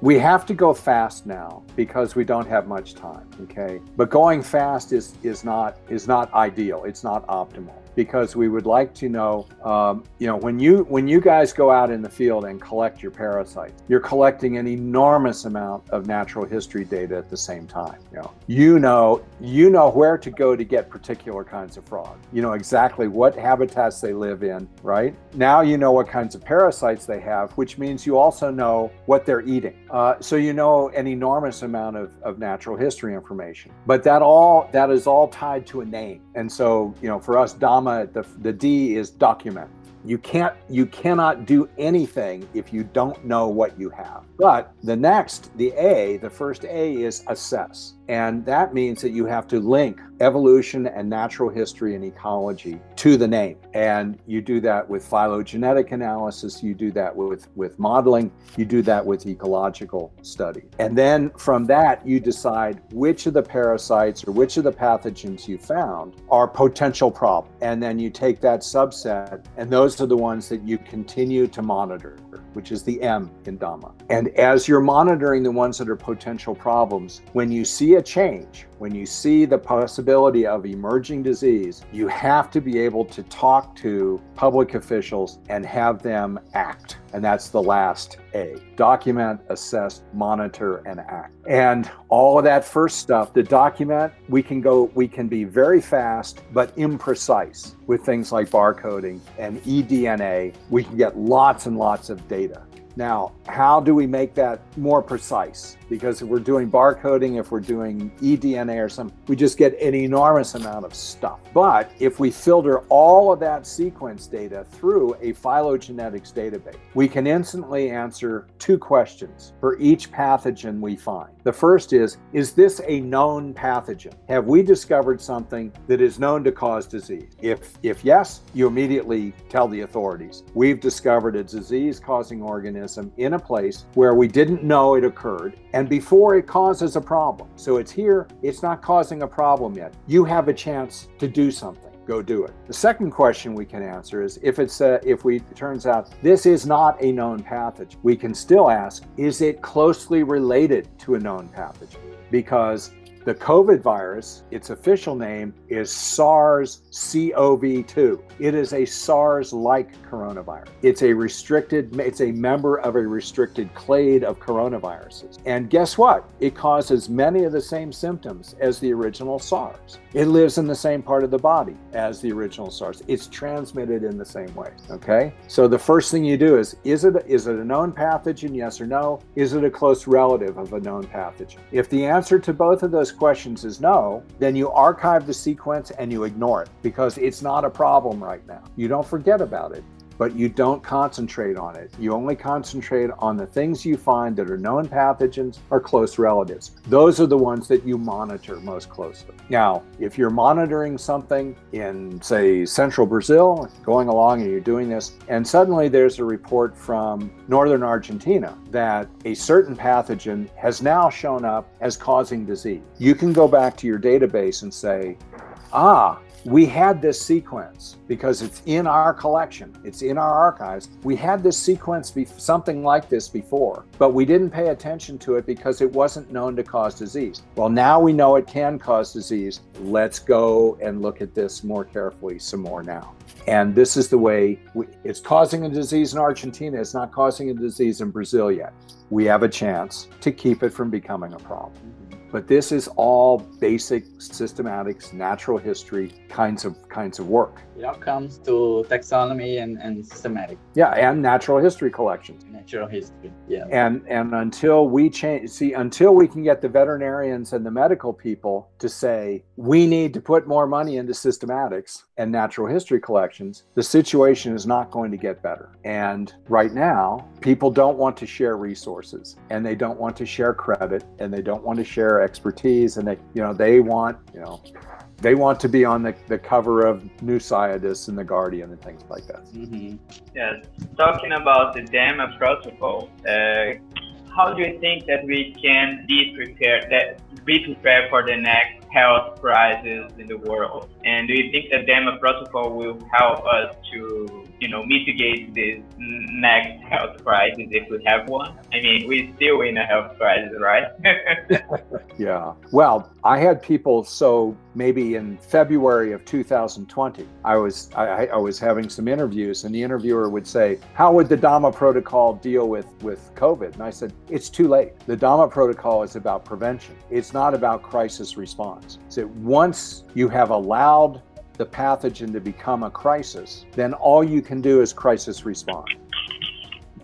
we have to go fast now because we don't have much time. Okay. But going fast is is not is not ideal. It's not optimal because we would like to know. Um, you know, when you when you guys go out in the field and collect your parasites, you're collecting an enormous amount of natural history data at the same time. You know, you know you know where to go to get particular kinds of frog. You know exactly what habitats they live in, right? Now you know what kinds of parasites they have, which means you also know what they're eating. Uh, so you know an enormous amount of, of natural history information. But that all that is all tied to a name. And so, you know, for us, DAMA, the, the D is document. You can't you cannot do anything if you don't know what you have. But the next, the A, the first A is assess. And that means that you have to link evolution and natural history and ecology to the name. And you do that with phylogenetic analysis, you do that with, with modeling, you do that with ecological study. And then from that, you decide which of the parasites or which of the pathogens you found are potential problems. And then you take that subset, and those are the ones that you continue to monitor, which is the M in DAMA. And as you're monitoring the ones that are potential problems, when you see a change, when you see the possibility of emerging disease, you have to be able to talk to public officials and have them act. And that's the last A document, assess, monitor, and act. And all of that first stuff, the document, we can go, we can be very fast, but imprecise with things like barcoding and eDNA. We can get lots and lots of data. Now, how do we make that more precise? Because if we're doing barcoding, if we're doing eDNA or something, we just get an enormous amount of stuff. But if we filter all of that sequence data through a phylogenetics database, we can instantly answer two questions for each pathogen we find. The first is Is this a known pathogen? Have we discovered something that is known to cause disease? If, if yes, you immediately tell the authorities. We've discovered a disease causing organism in a place where we didn't know it occurred and before it causes a problem. So it's here, it's not causing a problem yet. You have a chance to do something. Go do it. The second question we can answer is if it's a, if we it turns out this is not a known pathogen, we can still ask is it closely related to a known pathogen? Because The COVID virus, its official name is SARS CoV 2. It is a SARS like coronavirus. It's a restricted, it's a member of a restricted clade of coronaviruses. And guess what? It causes many of the same symptoms as the original SARS. It lives in the same part of the body as the original SARS. It's transmitted in the same way. Okay. So the first thing you do is is it is it a known pathogen? Yes or no? Is it a close relative of a known pathogen? If the answer to both of those questions is no, then you archive the sequence and you ignore it because it's not a problem right now. You don't forget about it but you don't concentrate on it. You only concentrate on the things you find that are known pathogens or close relatives. Those are the ones that you monitor most closely. Now, if you're monitoring something in, say, central Brazil, going along and you're doing this, and suddenly there's a report from northern Argentina that a certain pathogen has now shown up as causing disease, you can go back to your database and say, ah, we had this sequence because it's in our collection, it's in our archives. We had this sequence, be something like this before, but we didn't pay attention to it because it wasn't known to cause disease. Well, now we know it can cause disease. Let's go and look at this more carefully some more now. And this is the way we, it's causing a disease in Argentina. It's not causing a disease in Brazil yet. We have a chance to keep it from becoming a problem. But this is all basic systematics, natural history kinds of kinds of work. It all comes to taxonomy and, and systematic. Yeah, and natural history collections. Natural history. Yeah. And and until we change see, until we can get the veterinarians and the medical people to say we need to put more money into systematics and natural history collections, the situation is not going to get better. And right now, people don't want to share resources and they don't want to share credit and they don't want to share expertise and they you know they want you know they want to be on the, the cover of New Scientist and the Guardian and things like that. Mm-hmm. Yes, talking about the DAMA protocol, uh, how do you think that we can be prepared that be prepared for the next health crisis in the world? And do you think that DAMA protocol will help us to you know, mitigate this next health crisis if we have one? I mean, we're still in a health crisis, right? yeah. Well, I had people. So maybe in February of 2020, I was I, I was having some interviews, and the interviewer would say, "How would the DAMA protocol deal with with COVID?" And I said, "It's too late. The DAMA protocol is about prevention. It's not about crisis response. So once you have allowed the pathogen to become a crisis, then all you can do is crisis respond.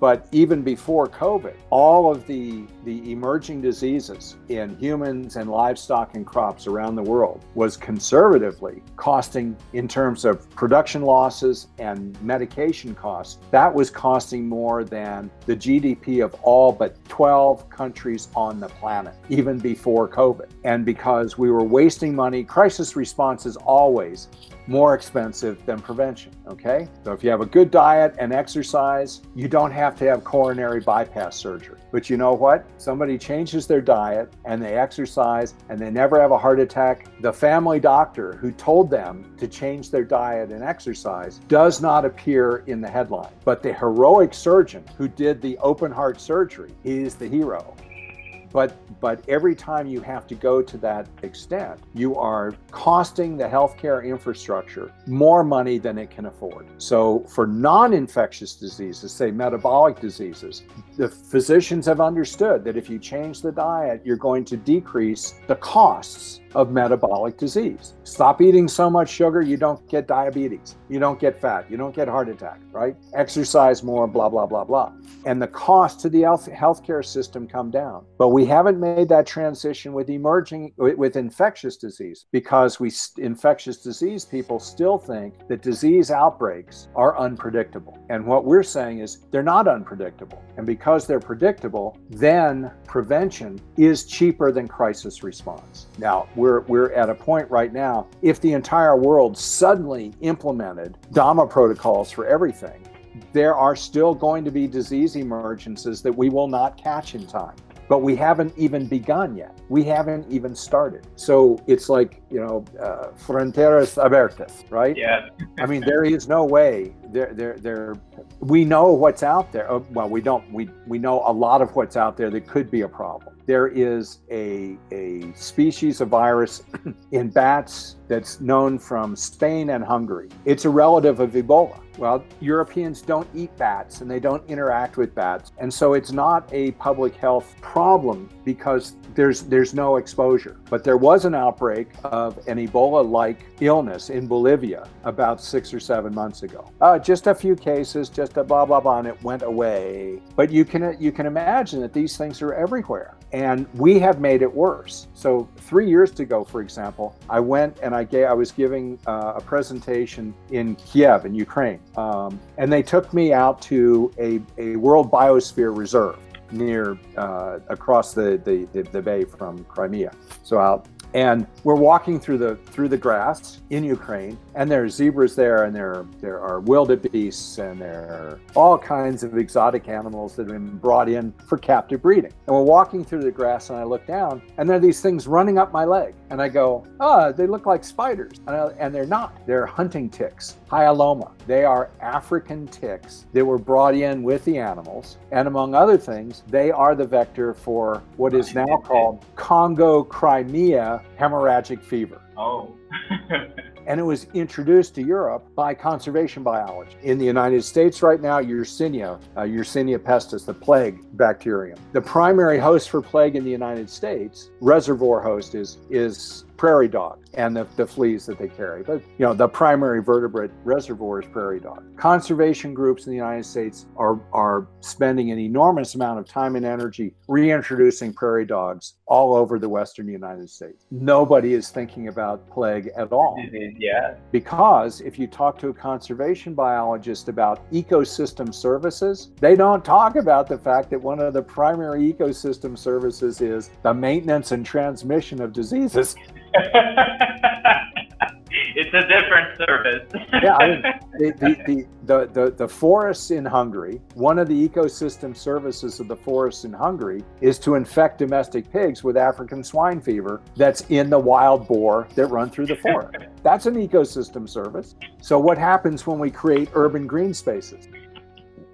But even before COVID, all of the, the emerging diseases in humans and livestock and crops around the world was conservatively costing, in terms of production losses and medication costs, that was costing more than the GDP of all but 12 countries on the planet, even before COVID. And because we were wasting money, crisis response is always more expensive than prevention. Okay. So if you have a good diet and exercise, you don't have to have coronary bypass surgery. But you know what? Somebody changes their diet and they exercise and they never have a heart attack. The family doctor who told them to change their diet and exercise does not appear in the headline. But the heroic surgeon who did the open heart surgery, is the hero. But but every time you have to go to that extent, you are costing the healthcare infrastructure more money than it can afford. So for non-infectious diseases, say metabolic diseases, the physicians have understood that if you change the diet, you're going to decrease the costs of metabolic disease. Stop eating so much sugar, you don't get diabetes, you don't get fat, you don't get heart attack, right? Exercise more, blah, blah, blah, blah. And the cost to the health healthcare system come down. But we haven't made that transition with emerging, with infectious disease because we, infectious disease people still think that disease outbreaks are unpredictable. And what we're saying is they're not unpredictable. And because they're predictable, then prevention is cheaper than crisis response. Now, we're, we're at a point right now, if the entire world suddenly implemented DAMA protocols for everything, there are still going to be disease emergences that we will not catch in time but we haven't even begun yet. We haven't even started. So it's like, you know, uh, fronteras abiertas, right? Yeah. I mean, there is no way there, there, there. We know what's out there. Oh, well, we don't. We we know a lot of what's out there that could be a problem. There is a a species of virus in bats that's known from Spain and Hungary. It's a relative of Ebola. Well, Europeans don't eat bats and they don't interact with bats. And so it's not a public health problem because there's there's no exposure. But there was an outbreak of an Ebola-like illness in Bolivia about six or seven months ago. Uh, just a few cases, just a blah blah blah, and it went away. But you can you can imagine that these things are everywhere, and we have made it worse. So three years ago, for example, I went and I gave I was giving uh, a presentation in Kiev in Ukraine, um, and they took me out to a, a World Biosphere Reserve near uh, across the, the, the, the, bay from Crimea. So out and we're walking through the through the grass in Ukraine, and there are zebras there, and there there are wildebeests, and there are all kinds of exotic animals that have been brought in for captive breeding. And we're walking through the grass, and I look down, and there are these things running up my leg, and I go, "Ah, oh, they look like spiders," and, I, and they're not. They're hunting ticks, Hyalomma. They are African ticks that were brought in with the animals, and among other things, they are the vector for what is now called Congo Crimea hemorrhagic fever. Oh. and it was introduced to Europe by conservation biology. In the United States right now, Yersinia, uh, Yersinia pestis, the plague bacterium. The primary host for plague in the United States, reservoir host, is, is prairie dog and the, the fleas that they carry. But you know, the primary vertebrate reservoir is prairie dog. Conservation groups in the United States are are spending an enormous amount of time and energy reintroducing prairie dogs all over the western United States. Nobody is thinking about plague at all. Yeah. Because if you talk to a conservation biologist about ecosystem services, they don't talk about the fact that one of the primary ecosystem services is the maintenance and transmission of diseases. it's a different service. yeah, I mean, the, the, the, the, the forests in Hungary, one of the ecosystem services of the forests in Hungary is to infect domestic pigs with African swine fever that's in the wild boar that run through the forest. That's an ecosystem service. So, what happens when we create urban green spaces?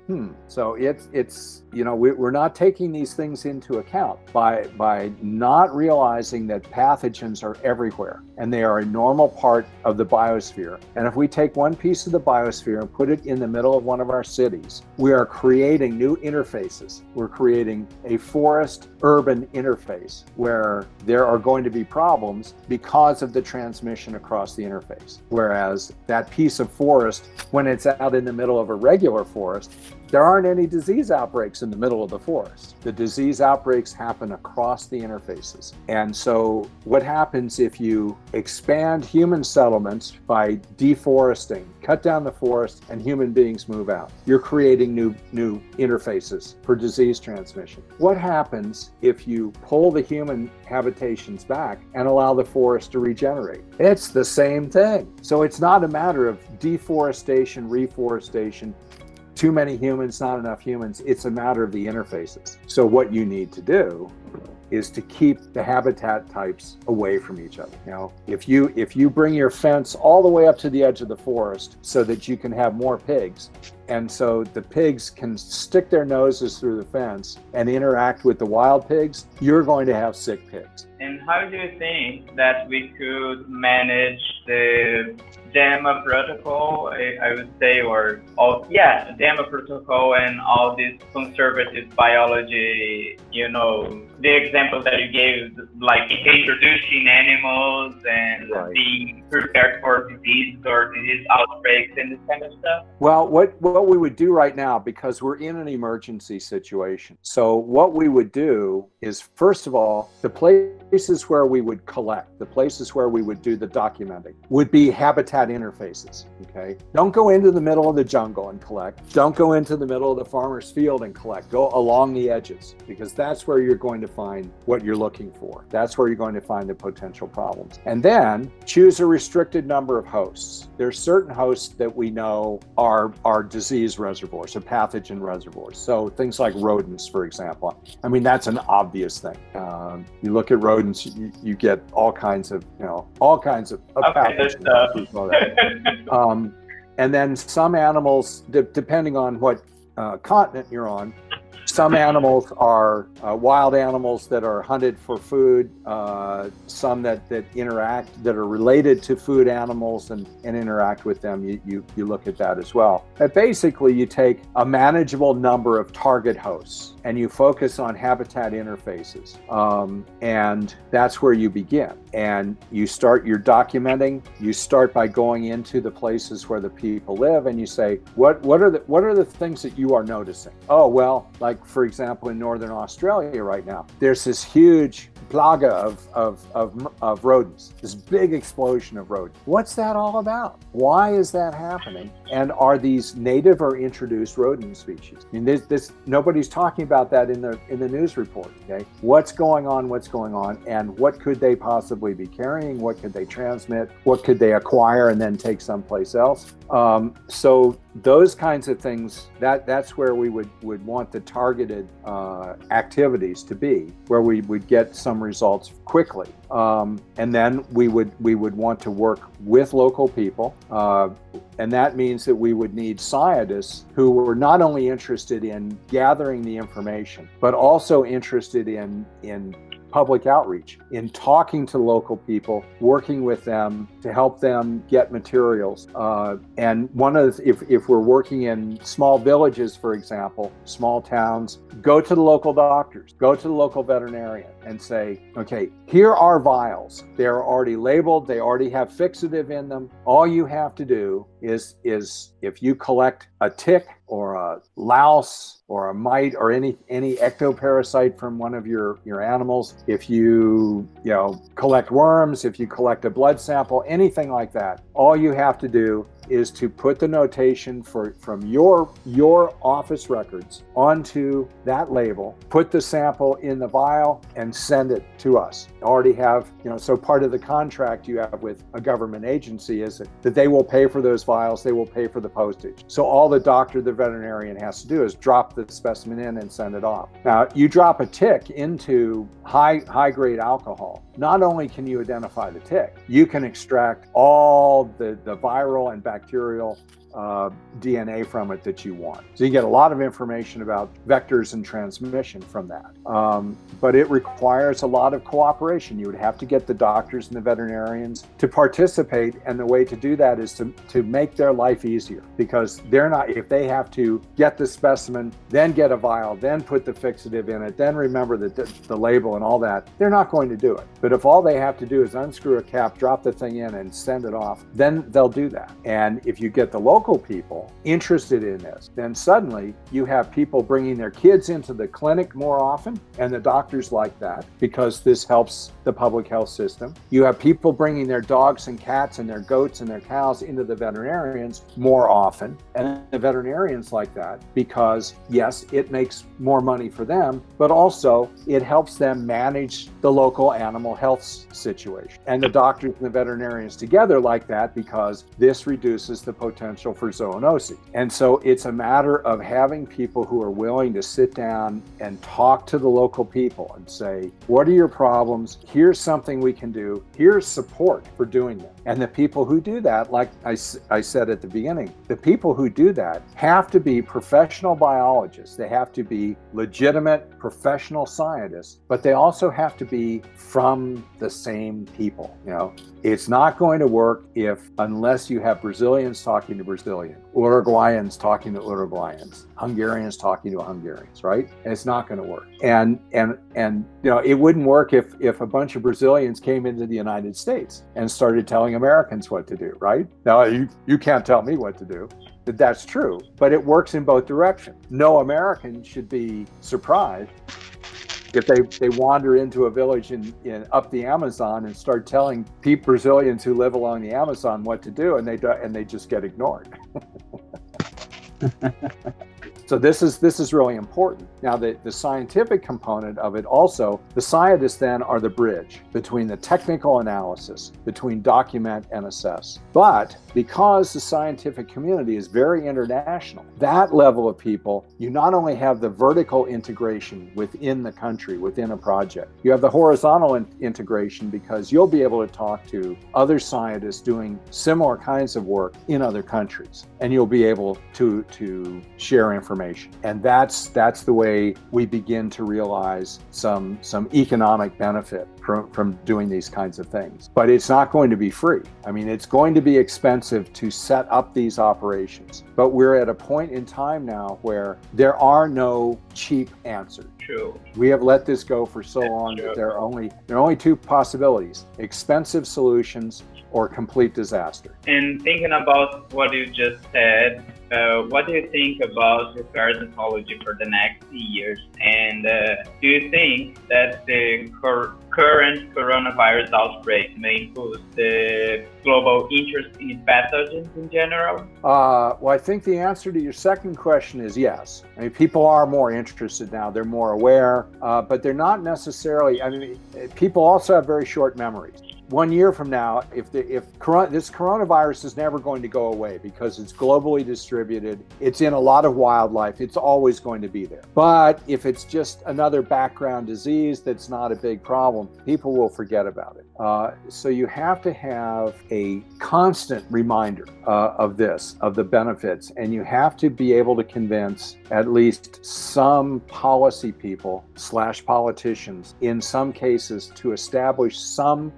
Hmm. So it's it's you know we, we're not taking these things into account by by not realizing that pathogens are everywhere and they are a normal part of the biosphere. And if we take one piece of the biosphere and put it in the middle of one of our cities, we are creating new interfaces. We're creating a forest urban interface where there are going to be problems because of the transmission across the interface. Whereas that piece of forest, when it's out in the middle of a regular forest, there aren't any disease outbreaks in the middle of the forest. The disease outbreaks happen across the interfaces. And so, what happens if you expand human settlements by deforesting, cut down the forest, and human beings move out? You're creating new, new interfaces for disease transmission. What happens if you pull the human habitations back and allow the forest to regenerate? It's the same thing. So, it's not a matter of deforestation, reforestation, too many humans, not enough humans. It's a matter of the interfaces. So, what you need to do is to keep the habitat types away from each other. You know, if you if you bring your fence all the way up to the edge of the forest so that you can have more pigs, and so the pigs can stick their noses through the fence and interact with the wild pigs, you're going to have sick pigs. And how do you think that we could manage the DAMA protocol, I, I would say, or all, yeah, DAMA protocol and all this conservative biology, you know, the example that you gave, like introducing animals and right. being prepared for disease or disease outbreaks and this kind of stuff? Well, what, what we would do right now, because we're in an emergency situation, so what we would do is, first of all, the places where we would collect, the places where we would do the documenting, would be habitat interfaces. Okay. Don't go into the middle of the jungle and collect. Don't go into the middle of the farmer's field and collect. Go along the edges because that's where you're going to find what you're looking for. That's where you're going to find the potential problems. And then choose a restricted number of hosts. There's certain hosts that we know are, are disease reservoirs or pathogen reservoirs. So things like rodents, for example. I mean, that's an obvious thing. Um, you look at rodents, you, you, get all kinds of, you know, all kinds of, of okay, pathogens. um, and then some animals, de- depending on what uh, continent you're on, some animals are uh, wild animals that are hunted for food, uh, some that, that interact, that are related to food animals and, and interact with them. You, you, you look at that as well. But basically, you take a manageable number of target hosts and you focus on habitat interfaces. Um, and that's where you begin. And you start your documenting. You start by going into the places where the people live and you say, what, what, are, the, what are the things that you are noticing? Oh, well, like for example, in Northern Australia right now, there's this huge plaga of, of, of, of rodents, this big explosion of rodents. What's that all about? Why is that happening? And are these native or introduced rodent species? I mean, this, this nobody's talking about that in the in the news report. Okay, what's going on? What's going on? And what could they possibly be carrying? What could they transmit? What could they acquire and then take someplace else? Um, so those kinds of things that that's where we would would want the targeted uh, activities to be where we would get some results quickly. Um, and then we would we would want to work with local people. Uh, and that means that we would need scientists who were not only interested in gathering the information but also interested in in public outreach, in talking to local people, working with them to help them get materials. Uh, and one of the, if, if we're working in small villages, for example, small towns, go to the local doctors, go to the local veterinarian and say, okay, here are vials. They're already labeled, they already have fixative in them. All you have to do is is if you collect a tick or a louse or a mite or any any ectoparasite from one of your your animals if you you know collect worms if you collect a blood sample anything like that all you have to do is to put the notation for from your your office records onto that label put the sample in the vial and send it to us. Already have you know so part of the contract you have with a government agency is that, that they will pay for those vials they will pay for the postage. So all the doctor the veterinarian has to do is drop the specimen in and send it off. Now you drop a tick into high high grade alcohol not only can you identify the tick you can extract all the the viral and bacterial uh, DNA from it that you want. So you get a lot of information about vectors and transmission from that. Um, but it requires a lot of cooperation. You would have to get the doctors and the veterinarians to participate. And the way to do that is to, to make their life easier because they're not, if they have to get the specimen, then get a vial, then put the fixative in it, then remember the, the, the label and all that, they're not going to do it. But if all they have to do is unscrew a cap, drop the thing in, and send it off, then they'll do that. And if you get the local local people interested in this, then suddenly you have people bringing their kids into the clinic more often, and the doctors like that because this helps the public health system. You have people bringing their dogs and cats and their goats and their cows into the veterinarians more often, and the veterinarians like that because, yes, it makes more money for them, but also it helps them manage the local animal health situation. And the doctors and the veterinarians together like that because this reduces the potential for zoonosis. And so it's a matter of having people who are willing to sit down and talk to the local people and say, what are your problems? Here's something we can do. Here's support for doing it. And the people who do that, like I, I said at the beginning, the people who do that have to be professional biologists. They have to be legitimate professional scientists, but they also have to be from the same people. You know, it's not going to work if, unless you have Brazilians talking to Brazilians, Uruguayans talking to Uruguayans, Hungarians talking to Hungarians, right? And it's not going to work. And and and you know, it wouldn't work if if a bunch of Brazilians came into the United States and started telling Americans what to do, right? Now you you can't tell me what to do. That that's true, but it works in both directions. No American should be surprised if they, they wander into a village in, in up the Amazon and start telling people Brazilians who live along the Amazon what to do, and they do, and they just get ignored. So this is this is really important. Now the, the scientific component of it also, the scientists then are the bridge between the technical analysis, between document and assess. But because the scientific community is very international, that level of people, you not only have the vertical integration within the country, within a project, you have the horizontal in- integration because you'll be able to talk to other scientists doing similar kinds of work in other countries and you'll be able to to share information and that's that's the way we begin to realize some some economic benefit from, from doing these kinds of things. But it's not going to be free. I mean it's going to be expensive to set up these operations. But we're at a point in time now where there are no cheap answers. True. we have let this go for so long that there are only there are only two possibilities expensive solutions or complete disaster. And thinking about what you just said, what do you think about repair technology for the next years? And uh, do you think that the cur- current coronavirus outbreak may boost the global interest in pathogens in general? Uh, well, I think the answer to your second question is yes. I mean, people are more interested now; they're more aware, uh, but they're not necessarily. I mean, people also have very short memories. One year from now, if the, if coron- this coronavirus is never going to go away because it's globally distributed, it's in a lot of wildlife, it's always going to be there. But if it's just another background disease that's not a big problem, people will forget about it. Uh, so you have to have a constant reminder uh, of this, of the benefits, and you have to be able to convince at least some policy people slash politicians in some cases to establish some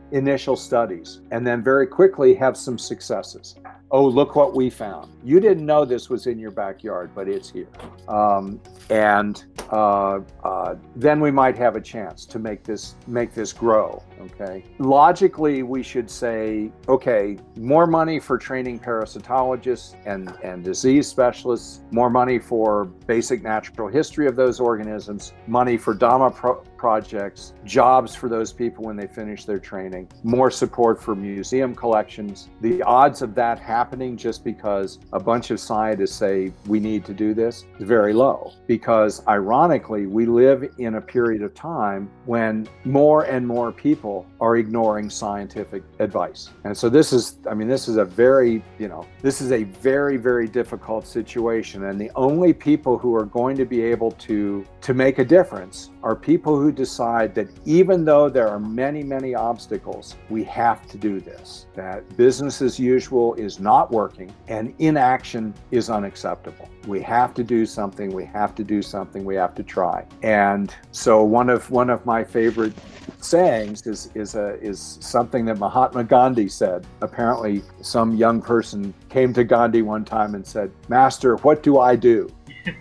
initial studies and then very quickly have some successes. Oh, look what we found. You didn't know this was in your backyard, but it's here. Um, and uh, uh, then we might have a chance to make this make this grow. Okay. Logically, we should say, okay, more money for training parasitologists and and disease specialists, more money for basic natural history of those organisms, money for DAMA pro- projects, jobs for those people when they finish their training, more support for museum collections. The odds of that happening just because a bunch of scientists say we need to do this is very low because ironically we live in a period of time when more and more people are ignoring scientific advice. And so this is I mean this is a very, you know, this is a very very difficult situation and the only people who are going to be able to to make a difference are people who decide that even though there are many, many obstacles, we have to do this. That business as usual is not working and inaction is unacceptable. We have to do something, we have to do something, we have to try. And so one of one of my favorite sayings is is a is something that Mahatma Gandhi said. Apparently some young person came to Gandhi one time and said, "Master, what do I do?"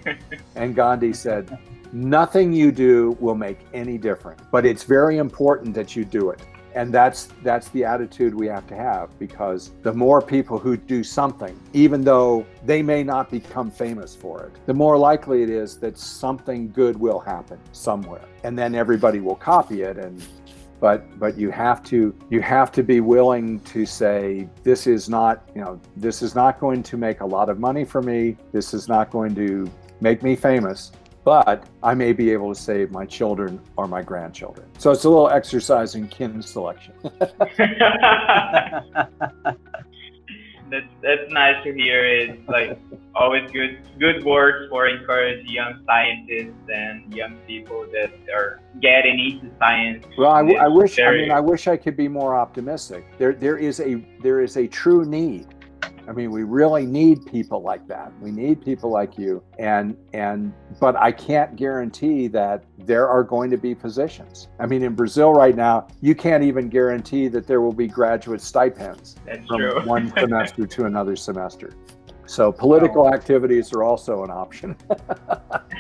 and Gandhi said, nothing you do will make any difference but it's very important that you do it. And that's that's the attitude we have to have because the more people who do something even though they may not become famous for it the more likely it is that something good will happen somewhere. And then everybody will copy it and but but you have to you have to be willing to say this is not you know this is not going to make a lot of money for me. This is not going to make me famous but I may be able to save my children or my grandchildren. So it's a little exercise in kin selection. that's that's nice to hear. It's like always good good words for encourage young scientists and young people that are getting into science. Well, I, I wish I mean I wish I could be more optimistic. There there is a there is a true need. I mean, we really need people like that. We need people like you, and and but I can't guarantee that there are going to be positions. I mean, in Brazil right now, you can't even guarantee that there will be graduate stipends That's from true. one semester to another semester. So political activities are also an option.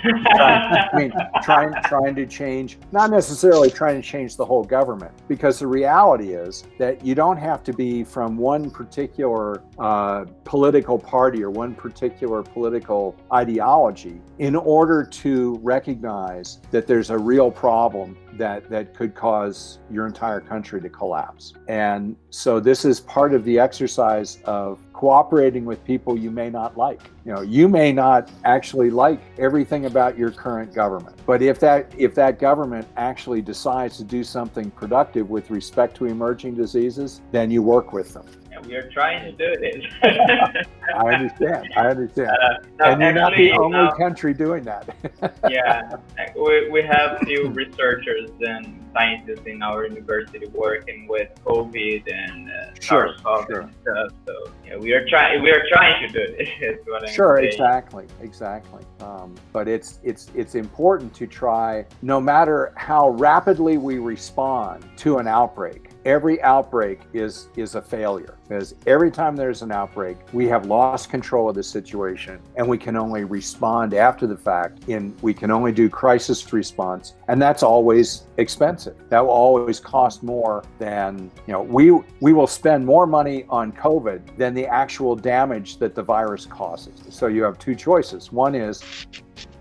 I mean, trying trying to change, not necessarily trying to change the whole government, because the reality is that you don't have to be from one particular uh, political party or one particular political ideology in order to recognize that there's a real problem that that could cause your entire country to collapse. And so this is part of the exercise of cooperating with people you may not like. You know, you may not actually like everything about your current government, but if that if that government actually decides to do something productive with respect to emerging diseases, then you work with them. Yeah, we are trying to do this. I understand. I understand. Uh, no, and you're actually, not the only uh, country doing that. yeah, we, we have few researchers and scientists in our university working with COVID and uh, sure, sure. and stuff. So yeah, we are trying. We are trying to do it. sure, exactly, exactly. Um, but it's it's it's important to try, no matter how rapidly we respond to an outbreak every outbreak is is a failure. Because every time there's an outbreak we have lost control of the situation and we can only respond after the fact in we can only do crisis response and that's always expensive. That will always cost more than you know we we will spend more money on covid than the actual damage that the virus causes. So you have two choices. One is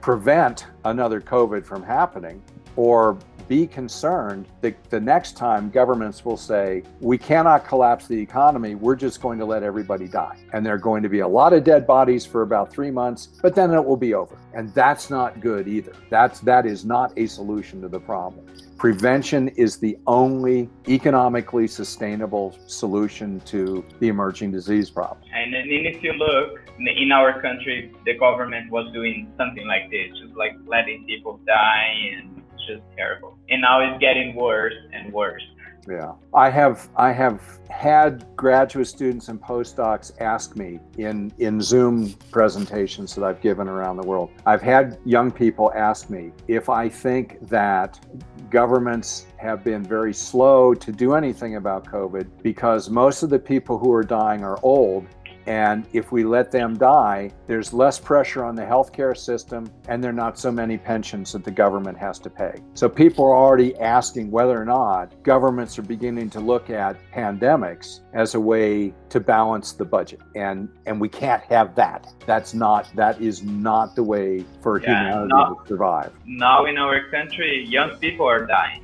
prevent another covid from happening or be concerned that the next time governments will say, we cannot collapse the economy, we're just going to let everybody die. And there are going to be a lot of dead bodies for about three months, but then it will be over. And that's not good either. That's that is not a solution to the problem. Prevention is the only economically sustainable solution to the emerging disease problem. And then if you look in our country, the government was doing something like this, just like letting people die and just terrible. And now it's getting worse and worse. Yeah, I have I have had graduate students and postdocs ask me in in Zoom presentations that I've given around the world. I've had young people ask me if I think that governments have been very slow to do anything about COVID because most of the people who are dying are old and if we let them die, there's less pressure on the healthcare system and there are not so many pensions that the government has to pay. So people are already asking whether or not governments are beginning to look at pandemics as a way to balance the budget. And and we can't have that. That's not that is not the way for yeah, humanity now, to survive. Now in our country, young people are dying.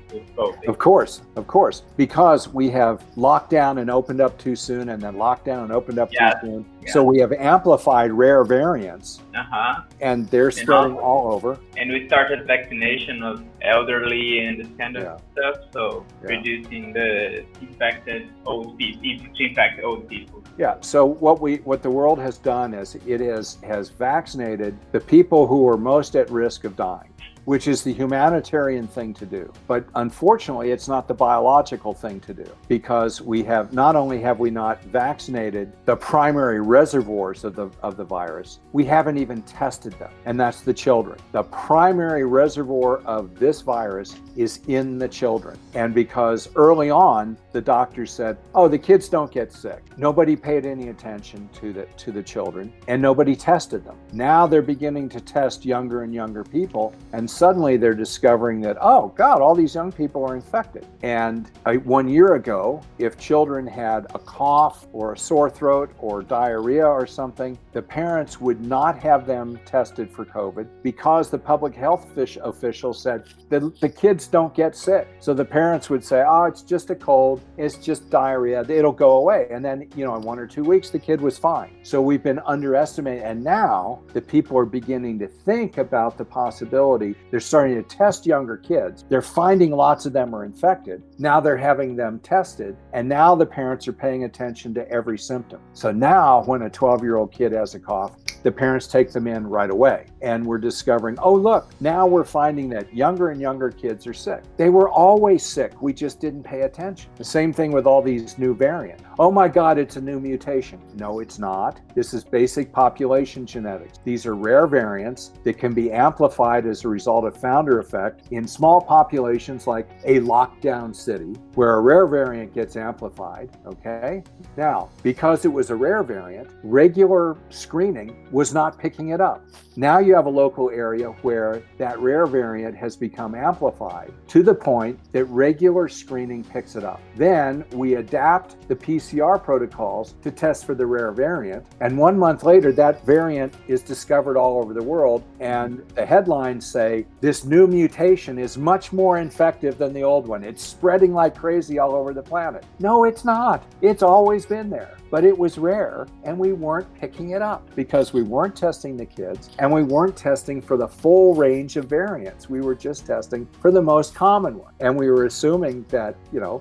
Of course, of course, because we have locked down and opened up too soon, and then locked down and opened up yeah. too soon. Yeah. So we have amplified rare variants, uh-huh. and they're spreading all, all, over. And we started vaccination of elderly and this kind of yeah. stuff, so reducing the infected old people, infect old people. Yeah. So what we what the world has done is it has has vaccinated the people who are most at risk of dying which is the humanitarian thing to do. But unfortunately, it's not the biological thing to do because we have not only have we not vaccinated the primary reservoirs of the of the virus, we haven't even tested them, and that's the children. The primary reservoir of this virus is in the children. And because early on the doctors said, "Oh, the kids don't get sick." Nobody paid any attention to the to the children and nobody tested them. Now they're beginning to test younger and younger people and suddenly they're discovering that, oh, God, all these young people are infected. And uh, one year ago, if children had a cough or a sore throat or diarrhea or something, the parents would not have them tested for COVID because the public health official said that the kids don't get sick. So the parents would say, oh, it's just a cold, it's just diarrhea, it'll go away. And then, you know, in one or two weeks, the kid was fine. So we've been underestimating. And now the people are beginning to think about the possibility they're starting to test younger kids. They're finding lots of them are infected. Now they're having them tested, and now the parents are paying attention to every symptom. So now, when a 12 year old kid has a cough, the parents take them in right away. And we're discovering, oh, look, now we're finding that younger and younger kids are sick. They were always sick. We just didn't pay attention. The same thing with all these new variants. Oh my God, it's a new mutation. No, it's not. This is basic population genetics. These are rare variants that can be amplified as a result of founder effect in small populations like a lockdown city where a rare variant gets amplified. Okay. Now, because it was a rare variant, regular screening was not picking it up. Now you have a local area where that rare variant has become amplified to the point that regular screening picks it up. Then we adapt the PCR protocols to test for the rare variant. And one month later, that variant is discovered all over the world. And the headlines say this new mutation is much more infective than the old one. It's spreading like crazy all over the planet. No, it's not. It's always been there. But it was rare and we weren't picking it up because we weren't testing the kids and we weren't testing for the full range of variants. We were just testing for the most common one. And we were assuming that, you know,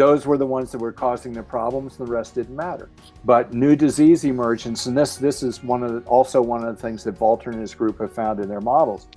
those were the ones that were causing the problems and the rest didn't matter but new disease emergence and this this is one of the, also one of the things that Walter and his group have found in their models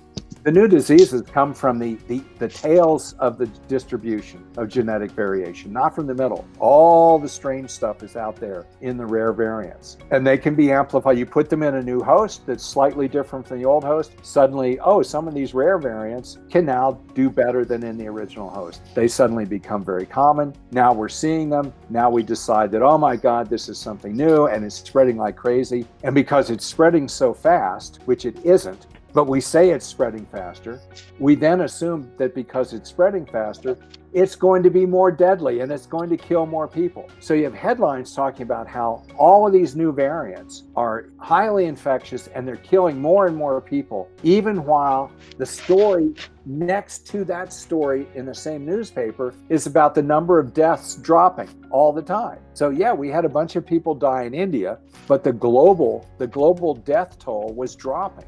the new diseases come from the, the, the tails of the distribution of genetic variation, not from the middle. All the strange stuff is out there in the rare variants. And they can be amplified. You put them in a new host that's slightly different from the old host, suddenly, oh, some of these rare variants can now do better than in the original host. They suddenly become very common. Now we're seeing them. Now we decide that, oh my God, this is something new and it's spreading like crazy. And because it's spreading so fast, which it isn't, but we say it's spreading faster. We then assume that because it's spreading faster, it's going to be more deadly and it's going to kill more people. So you have headlines talking about how all of these new variants are highly infectious and they're killing more and more people, even while the story next to that story in the same newspaper is about the number of deaths dropping all the time. So yeah, we had a bunch of people die in India, but the global the global death toll was dropping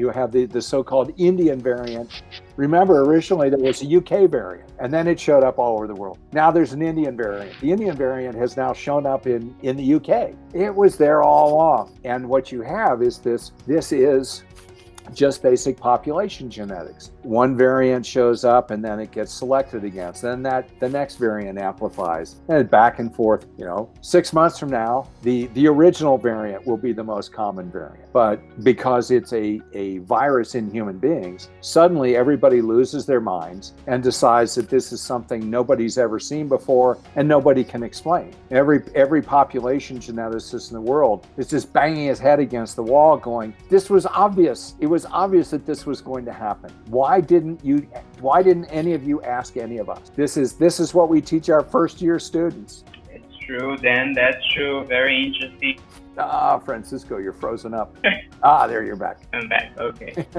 you have the, the so-called Indian variant. Remember, originally there was a UK variant, and then it showed up all over the world. Now there's an Indian variant. The Indian variant has now shown up in, in the UK. It was there all along. And what you have is this, this is just basic population genetics. One variant shows up and then it gets selected against. Then that the next variant amplifies and back and forth. You know, six months from now, the the original variant will be the most common variant. But because it's a, a virus in human beings, suddenly everybody loses their minds and decides that this is something nobody's ever seen before and nobody can explain. Every every population geneticist in the world is just banging his head against the wall, going, "This was obvious. It was obvious that this was going to happen. Why didn't you why didn't any of you ask any of us? This is this is what we teach our first year students. It's true, Dan, that's true. Very interesting. Ah, Francisco, you're frozen up. ah, there you're back. I'm back. Okay.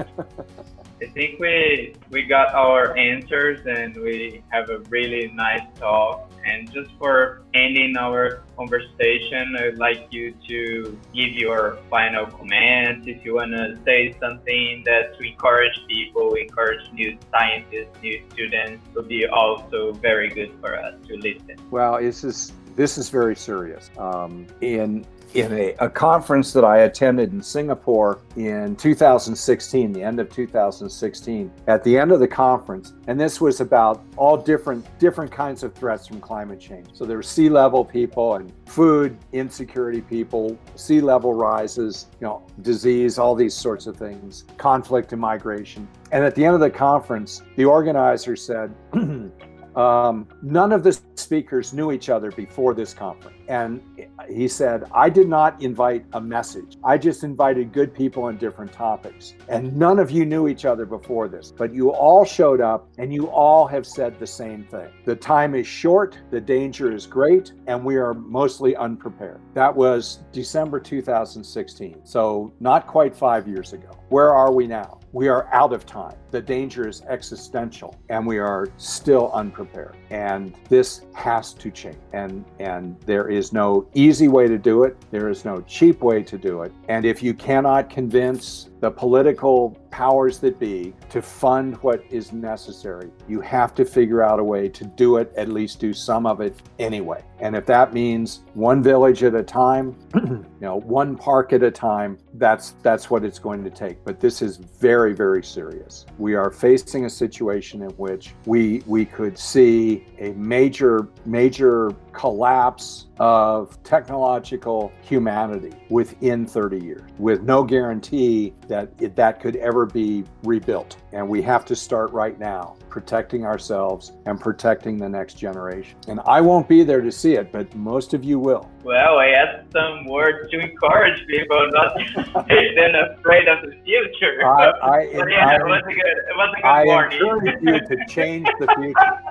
I think we we got our answers and we have a really nice talk. And just for ending our conversation, I'd like you to give your final comments. If you want to say something that to encourage people, encourage new scientists, new students, will be also very good for us to listen. Well, this is this is very serious. Um, in in a, a, conference that I attended in Singapore in 2016, the end of 2016. At the end of the conference, and this was about all different different kinds of threats from climate change. So there were sea level people and food insecurity people, sea level rises, you know, disease, all these sorts of things, conflict and migration. And at the end of the conference, the organizer said. Um, none of the speakers knew each other before this conference. And he said, I did not invite a message. I just invited good people on different topics. And none of you knew each other before this, but you all showed up and you all have said the same thing. The time is short, the danger is great, and we are mostly unprepared. That was December 2016. So not quite five years ago. Where are we now? We are out of time. The danger is existential and we are still unprepared. And this has to change. And and there is no easy way to do it. There is no cheap way to do it. And if you cannot convince the political powers that be to fund what is necessary. You have to figure out a way to do it, at least do some of it anyway. And if that means one village at a time, you know, one park at a time, that's that's what it's going to take. But this is very, very serious. We are facing a situation in which we we could see a major, major collapse of technological humanity within 30 years with no guarantee that it, that could ever be rebuilt. And we have to start right now protecting ourselves and protecting the next generation. And I won't be there to see it, but most of you will. Well, I had some words to encourage people not to be then afraid of the future. I, I, yeah, I, it was a good, it was a good I warning. encourage you to change the future.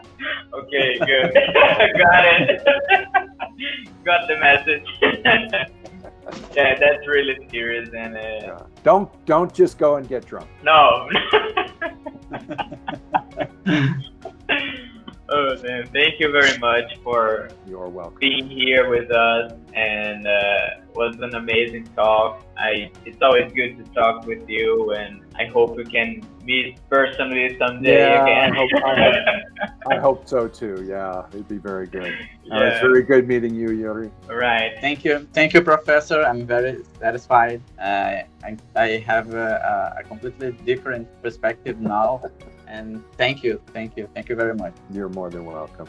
okay, good. Got it. Got the message. yeah, that's really serious and. Uh, don't don't just go and get drunk. No. Oh, man, thank you very much for You're welcome. being here with us, and uh, was an amazing talk. I it's always good to talk with you, and I hope we can meet personally someday Yeah, I again. hope- I I hope so too. Yeah, it'd be very good. Uh, it's very good meeting you, Yuri. right. Thank you, thank you, Professor. I'm very satisfied. Uh, I, I have a, a completely different perspective now, and thank you, thank you, thank you very much. You're more than welcome.